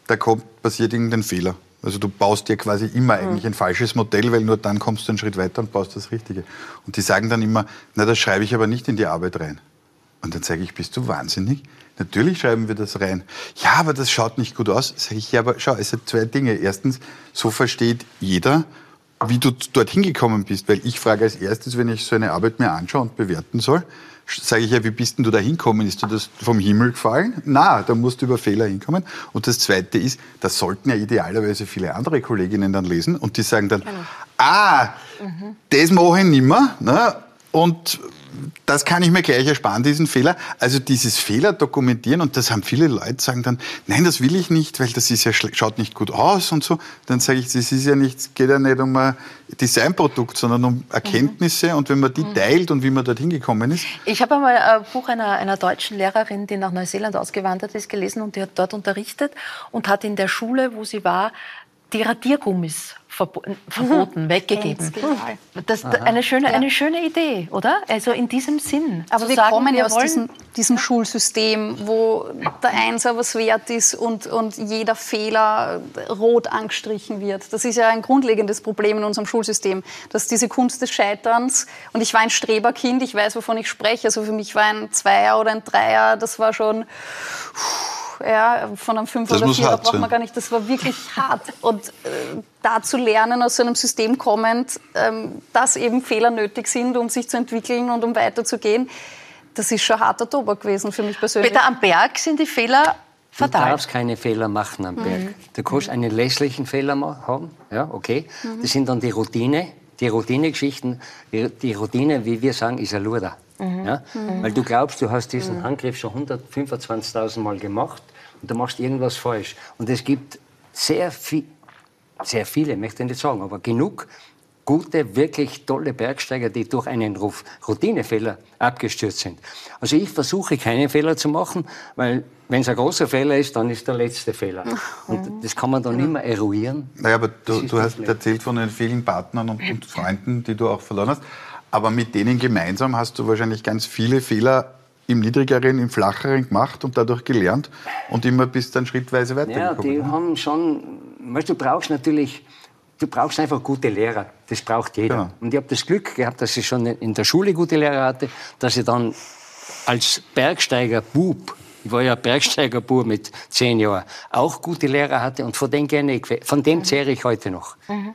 da kommt, passiert irgendein Fehler. Also du baust dir quasi immer mhm. eigentlich ein falsches Modell, weil nur dann kommst du einen Schritt weiter und baust das Richtige. Und die sagen dann immer, na, das schreibe ich aber nicht in die Arbeit rein. Und dann sage ich, bist du wahnsinnig? Natürlich schreiben wir das rein. Ja, aber das schaut nicht gut aus. Sage ich, ja, aber schau, es sind zwei Dinge. Erstens, so versteht jeder, wie du dorthin gekommen bist. Weil ich frage als erstes, wenn ich so eine Arbeit mir anschaue und bewerten soll, sage ich ja, wie bist denn du da hinkommen? Ist dir das vom Himmel gefallen? Na, da musst du über Fehler hinkommen. Und das Zweite ist, das sollten ja idealerweise viele andere Kolleginnen dann lesen und die sagen dann, genau. ah, mhm. das mache ich nimmer. Ne? Und das kann ich mir gleich ersparen, diesen Fehler. Also dieses Fehler dokumentieren und das haben viele Leute sagen dann, nein, das will ich nicht, weil das ist ja, schaut nicht gut aus und so. Dann sage ich, das ist ja nicht, geht ja nicht um ein Designprodukt, sondern um Erkenntnisse mhm. und wenn man die mhm. teilt und wie man dorthin gekommen ist. Ich habe einmal ein Buch einer, einer deutschen Lehrerin, die nach Neuseeland ausgewandert ist, gelesen und die hat dort unterrichtet und hat in der Schule, wo sie war, die Radiergummis verboten, mhm. weggegeben. Das ist eine schöne, eine schöne Idee, oder? Also in diesem Sinn. Aber wir sagen, kommen ja aus diesem, diesem, Schulsystem, wo der Einser was wert ist und, und jeder Fehler rot angestrichen wird. Das ist ja ein grundlegendes Problem in unserem Schulsystem, dass diese Kunst des Scheiterns, und ich war ein Streberkind, ich weiß, wovon ich spreche, also für mich war ein Zweier oder ein Dreier, das war schon... Ja, von einem Fünf das oder Vier, da braucht man gar nicht. Das war wirklich hart. Und äh, da zu lernen, aus so einem System kommend, ähm, dass eben Fehler nötig sind, um sich zu entwickeln und um weiterzugehen, das ist schon harter Tobak gewesen für mich persönlich. Peter, am Berg sind die Fehler fatal. Du darfst keine Fehler machen am Berg. Mhm. Du kannst einen lässlichen Fehler haben, ja, okay. Mhm. Das sind dann die Routine, die Routinegeschichten. Die, die Routine, wie wir sagen, ist ein Luder. Mhm. Ja? Mhm. Weil du glaubst, du hast diesen mhm. Handgriff schon 125.000 Mal gemacht und du machst irgendwas falsch. Und es gibt sehr, viel, sehr viele, möchte ich nicht sagen, aber genug gute, wirklich tolle Bergsteiger, die durch einen Routinefehler abgestürzt sind. Also ich versuche keinen Fehler zu machen, weil wenn es ein großer Fehler ist, dann ist der letzte Fehler. Und das kann man dann immer eruieren. Naja, aber du, du hast erzählt von den vielen Partnern und, und Freunden, die du auch verloren hast. Aber mit denen gemeinsam hast du wahrscheinlich ganz viele Fehler im niedrigeren, im flacheren gemacht und dadurch gelernt und immer bis dann schrittweise weitergekommen. Ja, die haben schon, weißt, du brauchst natürlich, du brauchst einfach gute Lehrer. Das braucht jeder. Genau. Und ich habe das Glück gehabt, dass ich schon in der Schule gute Lehrer hatte, dass ich dann als Bergsteiger Bub ich war ja Bergsteigerbub mit zehn Jahren, auch gute Lehrer hatte und von dem, gerne, von dem zehre ich heute noch. Mhm.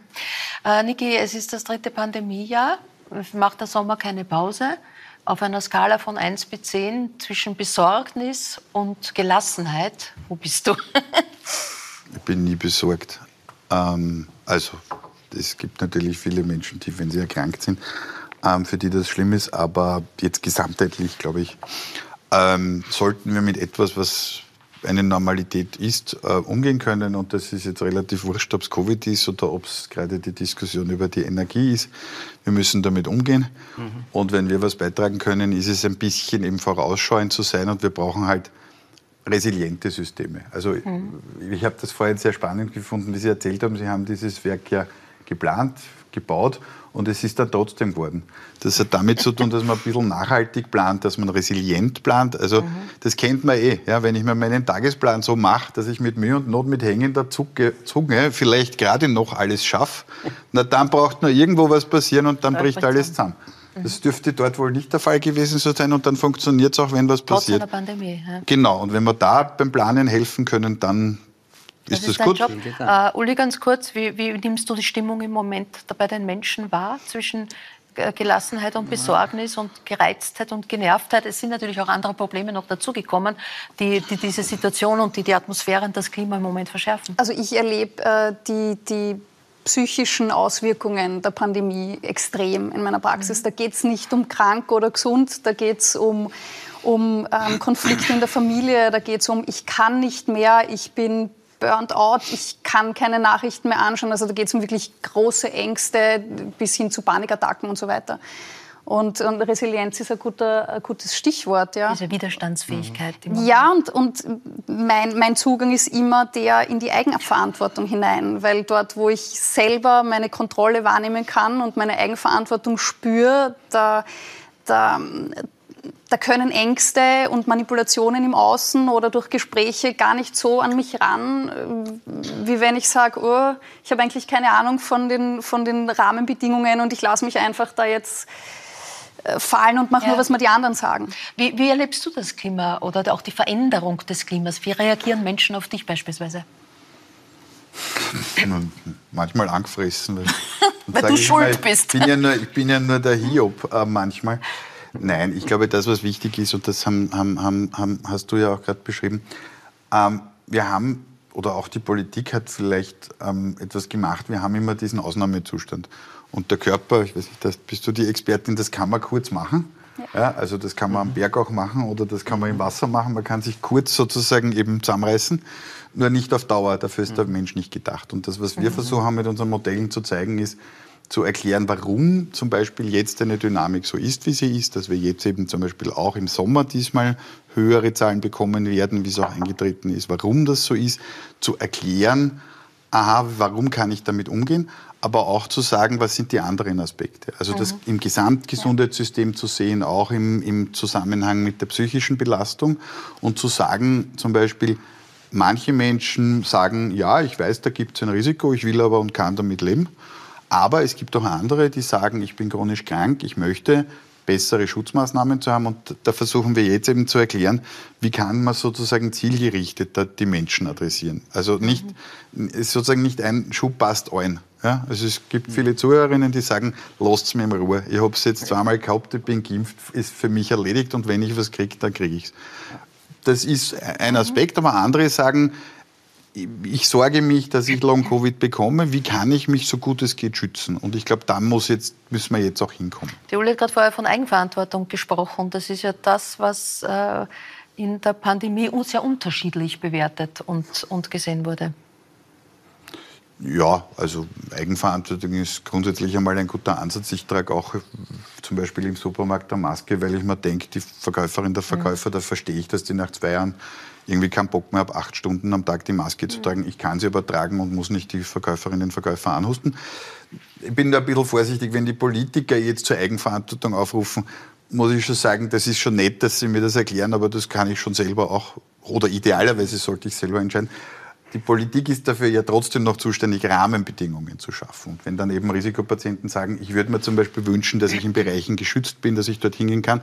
Äh, Niki, es ist das dritte Pandemiejahr, macht der Sommer keine Pause. Auf einer Skala von 1 bis 10 zwischen Besorgnis und Gelassenheit, wo bist du? ich bin nie besorgt. Ähm, also, es gibt natürlich viele Menschen, die, wenn sie erkrankt sind, ähm, für die das schlimm ist. Aber jetzt gesamtheitlich, glaube ich, ähm, sollten wir mit etwas, was eine Normalität ist, äh, umgehen können. Und das ist jetzt relativ wurscht, ob es Covid ist oder ob es gerade die Diskussion über die Energie ist. Wir müssen damit umgehen. Mhm. Und wenn wir was beitragen können, ist es ein bisschen eben vorausschauend zu sein. Und wir brauchen halt resiliente Systeme. Also mhm. ich habe das vorhin sehr spannend gefunden, wie Sie erzählt haben. Sie haben dieses Werk ja geplant, gebaut und es ist dann trotzdem geworden. Das hat damit zu tun, dass man ein bisschen nachhaltig plant, dass man resilient plant. Also mhm. das kennt man eh. Ja, wenn ich mir meinen Tagesplan so mache, dass ich mit Mühe und Not mit hängender Zunge vielleicht gerade noch alles schaffe, na dann braucht nur irgendwo was passieren und dann bricht alles zusammen. Das dürfte dort wohl nicht der Fall gewesen sein und dann funktioniert es auch, wenn was passiert. Trotz einer Pandemie. Ja. Genau, und wenn wir da beim Planen helfen können, dann ist das, das gut? Job. Uh, Uli, ganz kurz, wie, wie, nimmst du die Stimmung im Moment bei den Menschen wahr zwischen äh, Gelassenheit und Besorgnis und Gereiztheit und Genervtheit? Es sind natürlich auch andere Probleme noch dazugekommen, die, die diese Situation und die die Atmosphäre und das Klima im Moment verschärfen. Also ich erlebe äh, die, die psychischen Auswirkungen der Pandemie extrem in meiner Praxis. Mhm. Da geht es nicht um krank oder gesund, da geht es um, um ähm, Konflikte in der Familie, da geht es um, ich kann nicht mehr, ich bin burnt out, ich kann keine Nachrichten mehr anschauen. Also da geht es um wirklich große Ängste bis hin zu Panikattacken und so weiter. Und, und Resilienz ist ein, guter, ein, gutes Stichwort. Ja. Diese Widerstandsfähigkeit. Mhm. Ja, und, und mein, mein Zugang ist immer der in die Eigenverantwortung hinein. Weil dort, wo ich selber meine Kontrolle wahrnehmen kann und meine Eigenverantwortung spüre, da, da, da können Ängste und Manipulationen im Außen oder durch Gespräche gar nicht so an mich ran, äh, wie wenn ich sage, oh, ich habe eigentlich keine Ahnung von den, von den Rahmenbedingungen und ich lasse mich einfach da jetzt äh, fallen und mache ja. nur, was mir die anderen sagen. Wie, wie erlebst du das Klima oder auch die Veränderung des Klimas? Wie reagieren Menschen auf dich beispielsweise? manchmal angefressen. Weil, weil du schuld mal, bist. Ich bin, ja nur, ich bin ja nur der Hiob äh, manchmal. Nein, ich glaube, das, was wichtig ist, und das haben, haben, haben, hast du ja auch gerade beschrieben, ähm, wir haben, oder auch die Politik hat vielleicht ähm, etwas gemacht, wir haben immer diesen Ausnahmezustand. Und der Körper, ich weiß nicht, das, bist du die Expertin, das kann man kurz machen. Ja. also das kann man am Berg auch machen oder das kann man im Wasser machen. Man kann sich kurz sozusagen eben zusammenreißen, nur nicht auf Dauer. Dafür ist der mhm. Mensch nicht gedacht. Und das, was wir mhm. versuchen mit unseren Modellen zu zeigen, ist, zu erklären, warum zum Beispiel jetzt eine Dynamik so ist, wie sie ist, dass wir jetzt eben zum Beispiel auch im Sommer diesmal höhere Zahlen bekommen werden, wie es auch eingetreten ist, warum das so ist, zu erklären, aha, warum kann ich damit umgehen, aber auch zu sagen, was sind die anderen Aspekte. Also das mhm. im Gesamtgesundheitssystem zu sehen, auch im, im Zusammenhang mit der psychischen Belastung und zu sagen zum Beispiel, manche Menschen sagen, ja, ich weiß, da gibt es ein Risiko, ich will aber und kann damit leben. Aber es gibt auch andere, die sagen, ich bin chronisch krank, ich möchte bessere Schutzmaßnahmen zu haben. Und da versuchen wir jetzt eben zu erklären, wie kann man sozusagen zielgerichtet die Menschen adressieren. Also nicht, sozusagen nicht ein Schub passt ein. Ja, also es gibt mhm. viele Zuhörerinnen, die sagen, lasst mir in Ruhe. Ich habe es jetzt zweimal gehabt, ich bin geimpft, ist für mich erledigt und wenn ich was kriege, dann kriege ich es. Das ist ein Aspekt, aber andere sagen, ich sorge mich, dass ich Long-Covid bekomme. Wie kann ich mich so gut es geht schützen? Und ich glaube, da muss jetzt, müssen wir jetzt auch hinkommen. Die Uli hat gerade vorher von Eigenverantwortung gesprochen. Das ist ja das, was äh, in der Pandemie sehr unterschiedlich bewertet und, und gesehen wurde. Ja, also Eigenverantwortung ist grundsätzlich einmal ein guter Ansatz. Ich trage auch zum Beispiel im Supermarkt eine Maske, weil ich mir denke, die Verkäuferin, der Verkäufer, mhm. da verstehe ich, dass die nach zwei Jahren irgendwie keinen Bock mehr habe, acht Stunden am Tag die Maske zu tragen. Ich kann sie aber tragen und muss nicht die Verkäuferinnen und Verkäufer anhusten. Ich bin da ein bisschen vorsichtig, wenn die Politiker jetzt zur Eigenverantwortung aufrufen, muss ich schon sagen, das ist schon nett, dass sie mir das erklären, aber das kann ich schon selber auch, oder idealerweise sollte ich selber entscheiden. Die Politik ist dafür ja trotzdem noch zuständig, Rahmenbedingungen zu schaffen. Und wenn dann eben Risikopatienten sagen, ich würde mir zum Beispiel wünschen, dass ich in Bereichen geschützt bin, dass ich dort hingehen kann.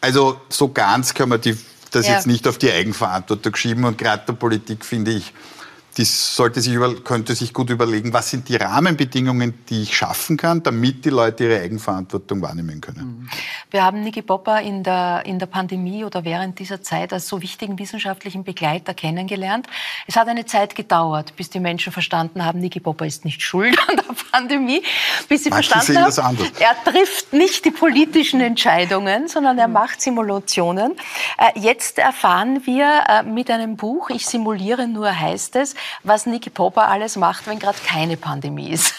Also so ganz kann man die das ja. jetzt nicht auf die Eigenverantwortung schieben. Und gerade der Politik finde ich, die sollte sich über, könnte sich gut überlegen, was sind die Rahmenbedingungen, die ich schaffen kann, damit die Leute ihre Eigenverantwortung wahrnehmen können. Mhm. Wir haben Niki Popper in der, in der Pandemie oder während dieser Zeit als so wichtigen wissenschaftlichen Begleiter kennengelernt. Es hat eine Zeit gedauert, bis die Menschen verstanden haben, Niki Popper ist nicht schuld an der Pandemie, bis sie Manche verstanden haben, er trifft nicht die politischen Entscheidungen, sondern er macht Simulationen. Äh, jetzt erfahren wir äh, mit einem Buch, ich simuliere nur heißt es, was Niki Popper alles macht, wenn gerade keine Pandemie ist.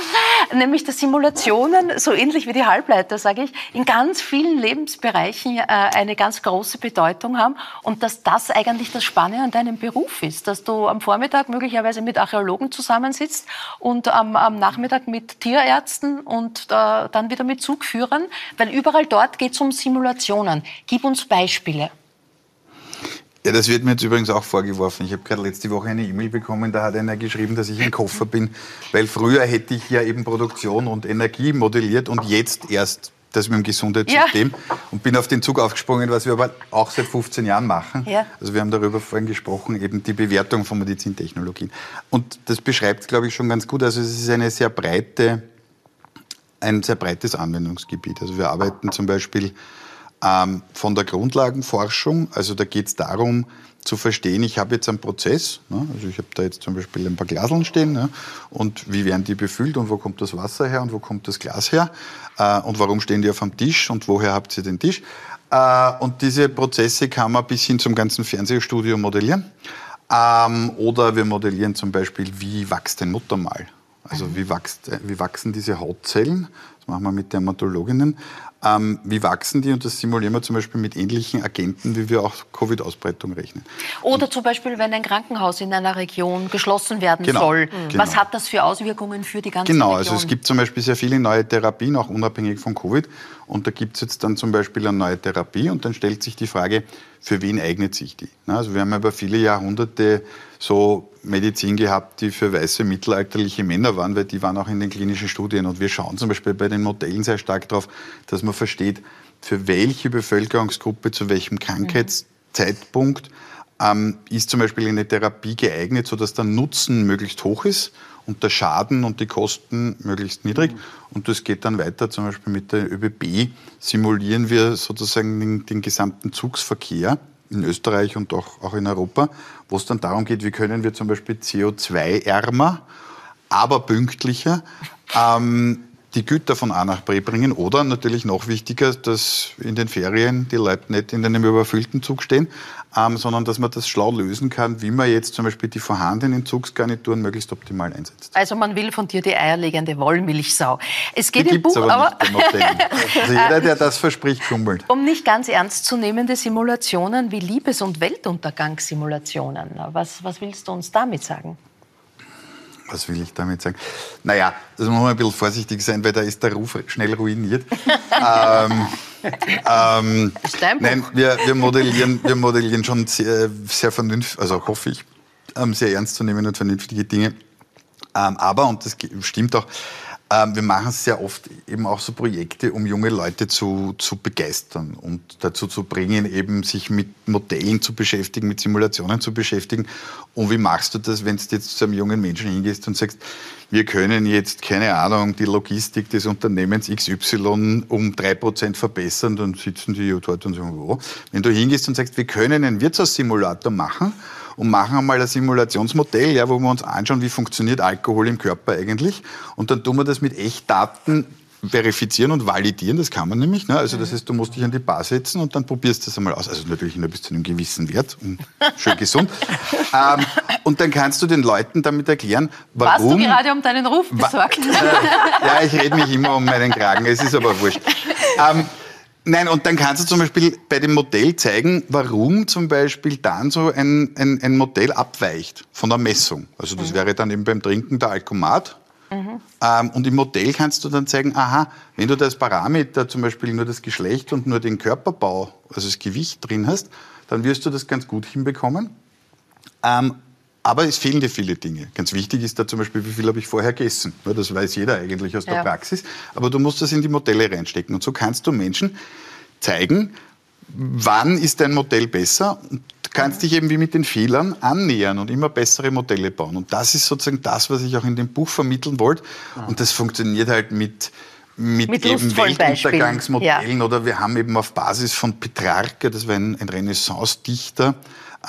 Nämlich, dass Simulationen, so ähnlich wie die Halbleiter, sage ich, in ganz vielen Lebensbereichen äh, eine ganz große Bedeutung haben und dass das eigentlich das Spannende an deinem Beruf ist, dass du am Vormittag möglicherweise mit Archäologen zusammensitzt und am, am Nachmittag mit Tierärzten und äh, dann wieder mit Zugführern, weil überall dort geht es um Simulationen. Gib uns Beispiele. Ja, das wird mir jetzt übrigens auch vorgeworfen. Ich habe gerade letzte Woche eine E-Mail bekommen, da hat einer geschrieben, dass ich ein Koffer bin, weil früher hätte ich ja eben Produktion und Energie modelliert und jetzt erst das mit dem Gesundheitssystem ja. und bin auf den Zug aufgesprungen, was wir aber auch seit 15 Jahren machen. Ja. Also wir haben darüber vorhin gesprochen, eben die Bewertung von Medizintechnologien. Und das beschreibt, glaube ich, schon ganz gut. Also es ist eine sehr breite, ein sehr breites Anwendungsgebiet. Also wir arbeiten zum Beispiel ähm, von der Grundlagenforschung, also da geht es darum, zu verstehen, ich habe jetzt einen Prozess, ne? also ich habe da jetzt zum Beispiel ein paar Glaseln stehen ne? und wie werden die befüllt und wo kommt das Wasser her und wo kommt das Glas her äh, und warum stehen die auf dem Tisch und woher habt ihr den Tisch. Äh, und diese Prozesse kann man bis hin zum ganzen Fernsehstudio modellieren. Ähm, oder wir modellieren zum Beispiel, wie wächst ein Muttermal. Also wie, wächst, wie wachsen diese Hautzellen, das machen wir mit Dermatologinnen, ähm, wie wachsen die? Und das simulieren wir zum Beispiel mit ähnlichen Agenten, wie wir auch Covid-Ausbreitung rechnen. Oder und zum Beispiel, wenn ein Krankenhaus in einer Region geschlossen werden genau, soll. Mhm. Was hat das für Auswirkungen für die ganze genau, Region? Genau, also es gibt zum Beispiel sehr viele neue Therapien, auch unabhängig von Covid. Und da gibt es jetzt dann zum Beispiel eine neue Therapie und dann stellt sich die Frage, für wen eignet sich die? Also wir haben über viele Jahrhunderte so Medizin gehabt, die für weiße mittelalterliche Männer waren, weil die waren auch in den klinischen Studien. Und wir schauen zum Beispiel bei den Modellen sehr stark darauf, dass man versteht, für welche Bevölkerungsgruppe zu welchem Krankheitszeitpunkt ähm, ist zum Beispiel eine Therapie geeignet, sodass der Nutzen möglichst hoch ist und der Schaden und die Kosten möglichst niedrig. Und das geht dann weiter, zum Beispiel mit der ÖBB simulieren wir sozusagen den, den gesamten Zugsverkehr in Österreich und auch, auch in Europa, wo es dann darum geht, wie können wir zum Beispiel CO2-ärmer, aber pünktlicher ähm, die Güter von A nach B bringen oder natürlich noch wichtiger, dass in den Ferien die Leute nicht in einem überfüllten Zug stehen, ähm, sondern dass man das schlau lösen kann, wie man jetzt zum Beispiel die vorhandenen Zugsgarnituren möglichst optimal einsetzt. Also man will von dir die eierlegende Wollmilchsau. Es geht die im Buch aber, aber also jeder, der das verspricht, schummelt. Um nicht ganz ernst zu nehmende Simulationen wie Liebes- und Weltuntergangssimulationen. Was, was willst du uns damit sagen? was will ich damit sagen? Naja, da muss man ein bisschen vorsichtig sein, weil da ist der Ruf schnell ruiniert. ähm, ähm, nein, wir, wir, modellieren, wir modellieren schon sehr, sehr vernünftig, also hoffe ich, ähm, sehr ernst zu nehmen und vernünftige Dinge. Ähm, aber, und das stimmt auch, ähm, wir machen sehr oft eben auch so Projekte, um junge Leute zu, zu begeistern und dazu zu bringen, eben sich mit Modellen zu beschäftigen, mit Simulationen zu beschäftigen. Und wie machst du das, wenn du jetzt zu einem jungen Menschen hingehst und sagst, wir können jetzt, keine Ahnung, die Logistik des Unternehmens XY um drei Prozent verbessern, dann sitzen die dort und sagen, wo? Wenn du hingehst und sagst, wir können einen Wirtshaussimulator machen, und machen einmal ein Simulationsmodell, ja, wo wir uns anschauen, wie funktioniert Alkohol im Körper eigentlich. Und dann tun wir das mit Echtdaten verifizieren und validieren, das kann man nämlich. Ne? Also das heißt, du musst dich an die Bar setzen und dann probierst du das einmal aus. Also natürlich nur bis zu einem gewissen Wert und schön gesund. ähm, und dann kannst du den Leuten damit erklären, warum... Warst du gerade um deinen Ruf besorgt? ja, ich rede mich immer um meinen Kragen, es ist aber wurscht. Ähm, Nein, und dann kannst du zum Beispiel bei dem Modell zeigen, warum zum Beispiel dann so ein, ein, ein Modell abweicht von der Messung. Also das mhm. wäre dann eben beim Trinken der Alkomat. Mhm. Ähm, und im Modell kannst du dann zeigen, aha, wenn du das Parameter zum Beispiel nur das Geschlecht und nur den Körperbau, also das Gewicht drin hast, dann wirst du das ganz gut hinbekommen. Ähm, aber es fehlen dir viele Dinge. Ganz wichtig ist da zum Beispiel, wie viel habe ich vorher gegessen. Das weiß jeder eigentlich aus der ja. Praxis. Aber du musst das in die Modelle reinstecken. Und so kannst du Menschen zeigen, wann ist dein Modell besser und kannst dich eben wie mit den Fehlern annähern und immer bessere Modelle bauen. Und das ist sozusagen das, was ich auch in dem Buch vermitteln wollte. Und das funktioniert halt mit, mit, mit eben Weltuntergangsmodellen ja. oder wir haben eben auf Basis von Petrarca, das war ein, ein Renaissance-Dichter,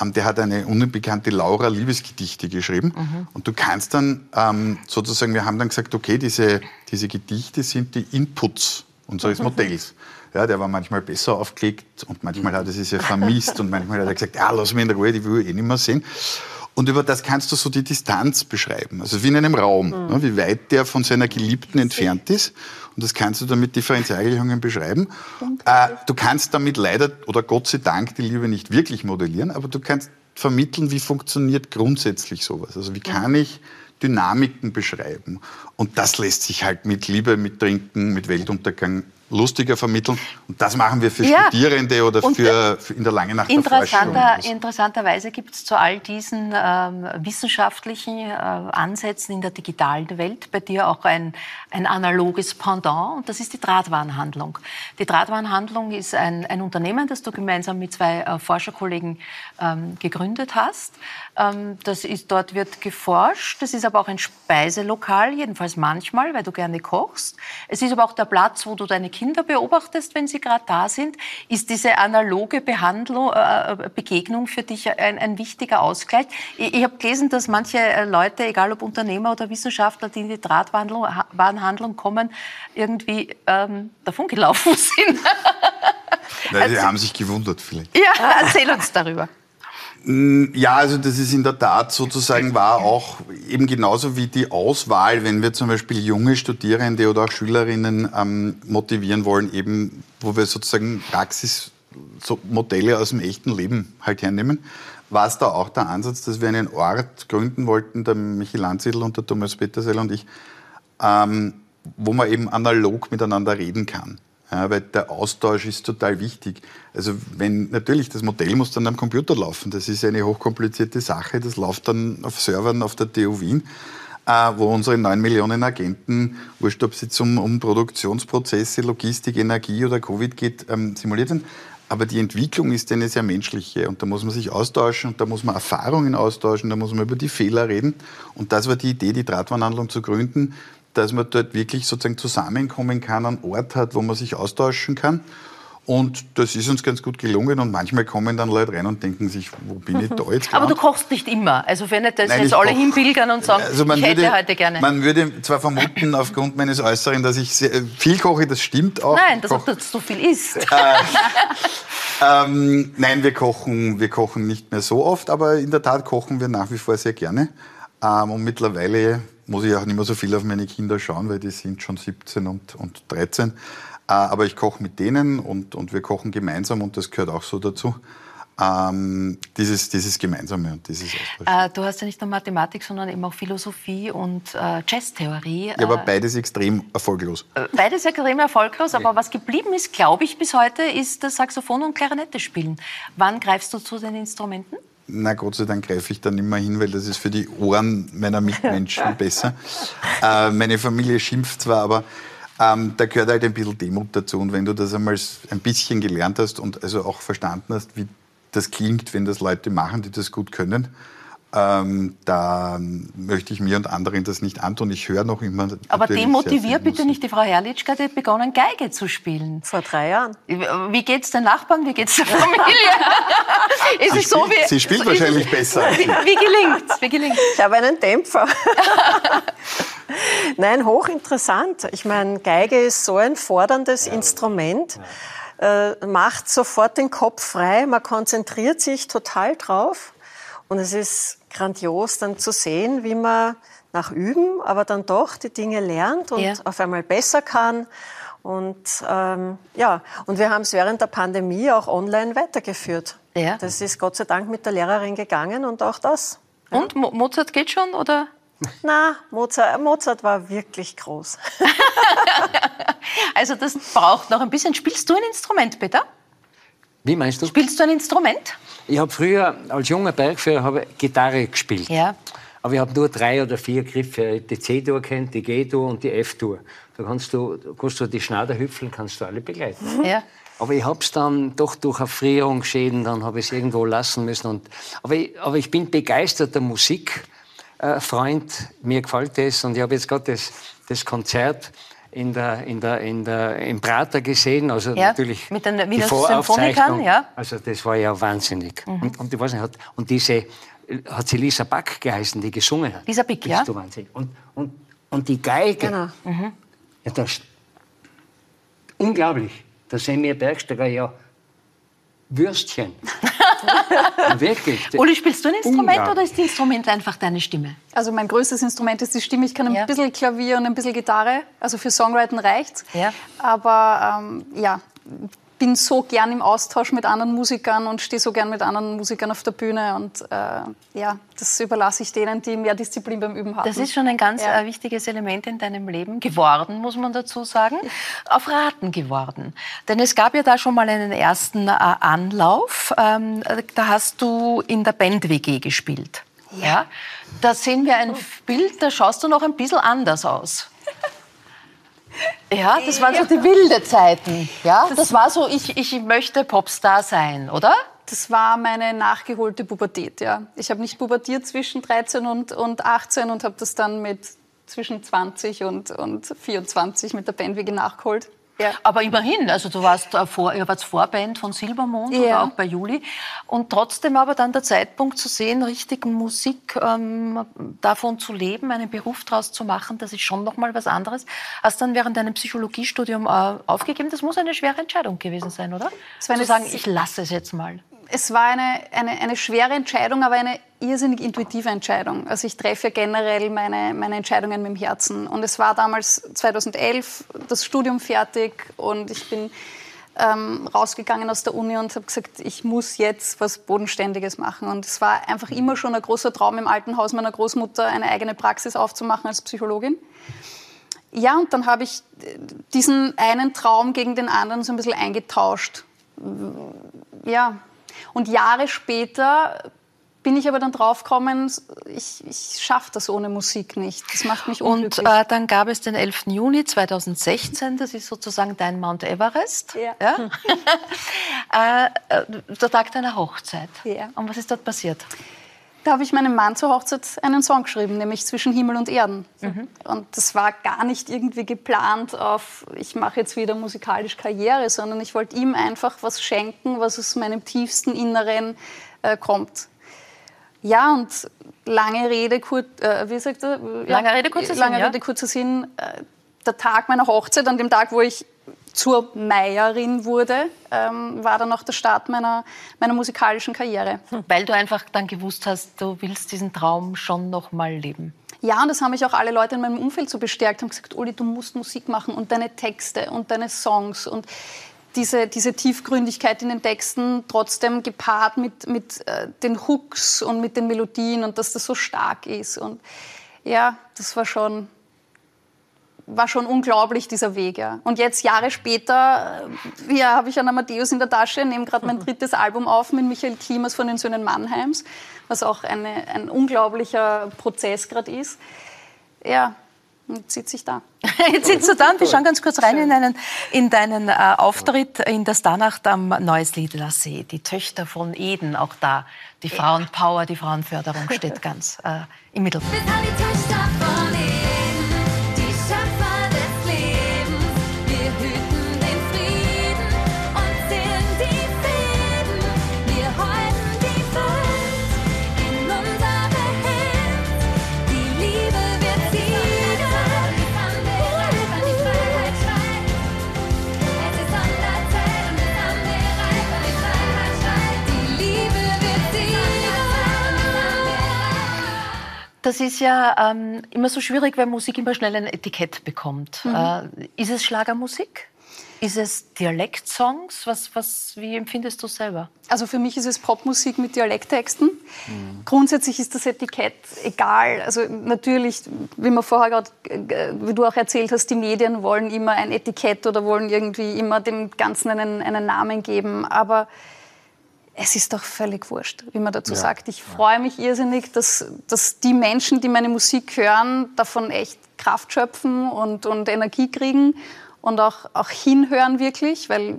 ähm, der hat eine unbekannte Laura Liebesgedichte geschrieben. Mhm. Und du kannst dann ähm, sozusagen, wir haben dann gesagt, okay, diese, diese Gedichte sind die Inputs unseres mhm. Modells. Ja, der war manchmal besser aufgelegt und manchmal hat er sich sehr vermisst und manchmal hat er gesagt, ja, lass mich in Ruhe, die will ich eh nicht mehr sehen. Und über das kannst du so die Distanz beschreiben, also wie in einem Raum, mhm. ne, wie weit der von seiner Geliebten entfernt ist. Und das kannst du dann mit Differentialgleichungen beschreiben. Äh, du kannst damit leider oder Gott sei Dank die Liebe nicht wirklich modellieren, aber du kannst vermitteln, wie funktioniert grundsätzlich sowas. Also wie kann ich Dynamiken beschreiben. Und das lässt sich halt mit Liebe, mit Trinken, mit Weltuntergang lustiger vermitteln. Und das machen wir für ja. Studierende oder für, für, in der langen Nacht interessanter, der. Interessanterweise gibt es zu all diesen ähm, wissenschaftlichen äh, Ansätzen in der digitalen Welt bei dir auch ein, ein analoges Pendant und das ist die Drahtwarenhandlung. Die Drahtwarenhandlung ist ein, ein Unternehmen, das du gemeinsam mit zwei äh, Forscherkollegen ähm, gegründet hast. Ähm, das ist, dort wird geforscht. Das ist aber auch ein Speiselokal, jedenfalls manchmal, weil du gerne kochst. Es ist aber auch der Platz, wo du deine Kinder beobachtest, wenn sie gerade da sind. Ist diese analoge Behandlung, äh, äh Begegnung für dich ein, ein wichtiger Ausgleich? Ich, ich habe gelesen, dass manche äh, Leute, egal ob Unternehmer oder Wissenschaftler, die in die Drahtwarenhandlung kommen, irgendwie ähm, davongelaufen sind. Nein, sie haben sich gewundert vielleicht. Ja, erzähl uns darüber. Mm, ja, also das ist in der Tat sozusagen war auch eben genauso wie die Auswahl, wenn wir zum Beispiel junge Studierende oder auch Schülerinnen ähm, motivieren wollen, eben wo wir sozusagen Praxismodelle aus dem echten Leben halt hernehmen, war es da auch der Ansatz, dass wir einen Ort gründen wollten, der Michael Landsiedl und der Thomas Petersell und ich, ähm, wo man eben analog miteinander reden kann. Ja, weil der Austausch ist total wichtig. Also wenn natürlich das Modell muss dann am Computer laufen. Das ist eine hochkomplizierte Sache. Das läuft dann auf Servern auf der TU Wien, äh, wo unsere neun Millionen Agenten, wurscht ob es jetzt um, Produktionsprozesse, Logistik, Energie oder Covid geht, ähm, simuliert sind. Aber die Entwicklung ist eine sehr menschliche und da muss man sich austauschen und da muss man Erfahrungen austauschen, da muss man über die Fehler reden. Und das war die Idee, die Drahtwarenhandlung zu gründen, dass man dort wirklich sozusagen zusammenkommen kann, einen Ort hat, wo man sich austauschen kann. Und das ist uns ganz gut gelungen. Und manchmal kommen dann Leute rein und denken sich, wo bin ich da jetzt? Aber du kochst nicht immer. Also wenn nicht, dass Nein, jetzt alle koch, hinpilgern und sagen, also ich hätte würde, heute gerne. Man würde zwar vermuten, aufgrund meines Äußeren, dass ich sehr, viel koche, das stimmt auch. Nein, dass Koch, du so viel isst. Äh, ähm, nein, wir kochen, wir kochen nicht mehr so oft, aber in der Tat kochen wir nach wie vor sehr gerne. Ähm, und mittlerweile muss ich auch nicht mehr so viel auf meine Kinder schauen, weil die sind schon 17 und, und 13. Äh, aber ich koche mit denen und, und wir kochen gemeinsam und das gehört auch so dazu. Ähm, dieses, dieses Gemeinsame und dieses. Äh, du hast ja nicht nur Mathematik, sondern eben auch Philosophie und äh, Jazztheorie. Ja, aber äh, beides extrem erfolglos. Äh, beides extrem erfolglos, aber was geblieben ist, glaube ich, bis heute, ist das Saxophon und Klarinette spielen. Wann greifst du zu den Instrumenten? Na Gott sei Dank greife ich dann immer hin, weil das ist für die Ohren meiner Mitmenschen besser. Äh, meine Familie schimpft zwar, aber ähm, da gehört halt ein bisschen Demut dazu. Und wenn du das einmal ein bisschen gelernt hast und also auch verstanden hast, wie das klingt, wenn das Leute machen, die das gut können, ähm, da möchte ich mir und anderen das nicht antun. Ich höre noch immer. Aber demotiviert bitte nicht die Frau Herrlichkeit, die hat begonnen, Geige zu spielen. Vor drei Jahren. Wie geht es den Nachbarn? Wie geht es der Familie? Ist sie, es so wie, sie spielt wahrscheinlich besser. Wie, wie gelingt Wie gelingt's? Ich habe einen Dämpfer. Nein, hochinteressant. Ich meine, Geige ist so ein forderndes ja. Instrument. Äh, macht sofort den Kopf frei, man konzentriert sich total drauf und es ist grandios dann zu sehen, wie man nach Üben, aber dann doch die Dinge lernt und ja. auf einmal besser kann. Und ähm, ja, und wir haben es während der Pandemie auch online weitergeführt. Ja. Das ist Gott sei Dank mit der Lehrerin gegangen und auch das. Und Mo Mozart geht schon oder? Na, Mozart, Mozart war wirklich groß. also das braucht noch ein bisschen. Spielst du ein Instrument, Peter? Wie meinst du? Spielst du ein Instrument? Ich habe früher als junger Bergführer Gitarre gespielt. Ja. Aber ich habe nur drei oder vier Griffe. Die C-Dur kennt, die G-Dur und die F-Dur. Da kannst du, kannst du die Schneiderhüpfeln kannst du alle begleiten. Ja. Aber ich habe es dann doch durch Erfrierungsschäden, dann habe ich es irgendwo lassen müssen. Und, aber, ich, aber ich bin begeisterter Musikfreund. Äh, Mir gefällt das. Und ich habe jetzt gerade das, das Konzert in der, in der, in der, im Prater gesehen. Also ja, natürlich mit den die Voraufzeichnung. Ja. Also das war ja wahnsinnig. Mhm. Und, und, ich weiß nicht, hat, und diese hat sie Lisa Back geheißen, die gesungen hat. Lisa Back, ja. Und, und, und die Geige. Genau. Mhm. Ja, das, unglaublich. Da sehen wir Bergsteiger ja Würstchen. Wirklich. Uli, spielst du ein Instrument oder ist das Instrument einfach deine Stimme? Also mein größtes Instrument ist die Stimme. Ich kann ein ja. bisschen Klavier und ein bisschen Gitarre. Also für Songwriting reicht's. Ja. Aber ähm, ja, bin so gern im Austausch mit anderen Musikern und stehe so gern mit anderen Musikern auf der Bühne. Und äh, ja, das überlasse ich denen, die mehr Disziplin beim Üben haben. Das ist schon ein ganz ja. äh, wichtiges Element in deinem Leben geworden, muss man dazu sagen. Auf Raten geworden. Denn es gab ja da schon mal einen ersten äh, Anlauf. Ähm, da hast du in der Band-WG gespielt. Ja. ja. Da sehen wir ein Bild, da schaust du noch ein bisschen anders aus. Ja, das waren so die wilde Zeiten. Ja, das, das war so, ich, ich möchte Popstar sein, oder? Das war meine nachgeholte Pubertät, ja. Ich habe nicht pubertiert zwischen 13 und, und 18 und habe das dann mit zwischen 20 und, und 24 mit der Bandwege nachgeholt. Ja. Aber immerhin, also du warst, äh, vor, ihr wart Vorband von Silbermond ja. oder auch bei Juli. Und trotzdem aber dann der Zeitpunkt zu sehen, richtig Musik ähm, davon zu leben, einen Beruf daraus zu machen, das ist schon nochmal was anderes. Hast dann während deinem Psychologiestudium äh, aufgegeben. Das muss eine schwere Entscheidung gewesen sein, oder? Zu sagen, ich lasse es jetzt mal es war eine, eine, eine schwere Entscheidung, aber eine irrsinnig intuitive Entscheidung. Also ich treffe generell meine, meine Entscheidungen mit dem Herzen. Und es war damals 2011 das Studium fertig und ich bin ähm, rausgegangen aus der Uni und habe gesagt, ich muss jetzt was Bodenständiges machen. Und es war einfach immer schon ein großer Traum im alten Haus meiner Großmutter, eine eigene Praxis aufzumachen als Psychologin. Ja, und dann habe ich diesen einen Traum gegen den anderen so ein bisschen eingetauscht. Ja, und Jahre später bin ich aber dann draufgekommen, ich, ich schaffe das ohne Musik nicht. Das macht mich unglücklich. Und äh, dann gab es den 11. Juni 2016, das ist sozusagen dein Mount Everest. Ja. ja? Äh, äh, der Tag deiner Hochzeit. Ja. Und was ist dort passiert? Da habe ich meinem Mann zur Hochzeit einen Song geschrieben, nämlich Zwischen Himmel und Erden. Mhm. Und das war gar nicht irgendwie geplant auf, ich mache jetzt wieder musikalisch Karriere, sondern ich wollte ihm einfach was schenken, was aus meinem tiefsten Inneren äh, kommt. Ja, und lange Rede, kur, äh, wie sagt er? Ja, lange Rede, kurzer Sinn. Lange Rede, kurzer Sinn. Äh, der Tag meiner Hochzeit, an dem Tag, wo ich zur Meierin wurde, ähm, war dann auch der Start meiner, meiner musikalischen Karriere. Weil du einfach dann gewusst hast, du willst diesen Traum schon noch mal leben. Ja, und das haben mich auch alle Leute in meinem Umfeld so bestärkt und gesagt, Uli, du musst Musik machen und deine Texte und deine Songs und diese, diese Tiefgründigkeit in den Texten trotzdem gepaart mit, mit äh, den Hooks und mit den Melodien und dass das so stark ist. Und ja, das war schon, war schon unglaublich, dieser Weg. Ja. Und jetzt, Jahre später, äh, ja, habe ich einen Amadeus in der Tasche, nehme gerade mein drittes Album auf mit Michael Klimas von den Söhnen Mannheims, was auch eine, ein unglaublicher Prozess gerade ist. Ja, Jetzt sitze ich da. Jetzt sitzt du da und wir schauen ganz kurz rein in, einen, in deinen äh, Auftritt in der Starnacht am Neues Liedler See. Die Töchter von Eden, auch da. Die Frauenpower, die Frauenförderung steht ganz äh, im Mittelpunkt. Das ist ja ähm, immer so schwierig, weil Musik immer schnell ein Etikett bekommt. Mhm. Äh, ist es Schlagermusik? Ist es Dialektsongs? Was, was, wie empfindest du selber? Also für mich ist es Popmusik mit Dialekttexten. Mhm. Grundsätzlich ist das Etikett egal. Also natürlich, wie man vorher gerade, äh, wie du auch erzählt hast, die Medien wollen immer ein Etikett oder wollen irgendwie immer dem Ganzen einen, einen Namen geben. Aber es ist doch völlig wurscht, wie man dazu ja. sagt. Ich freue mich irrsinnig, dass, dass die Menschen, die meine Musik hören, davon echt Kraft schöpfen und, und Energie kriegen und auch, auch hinhören wirklich, weil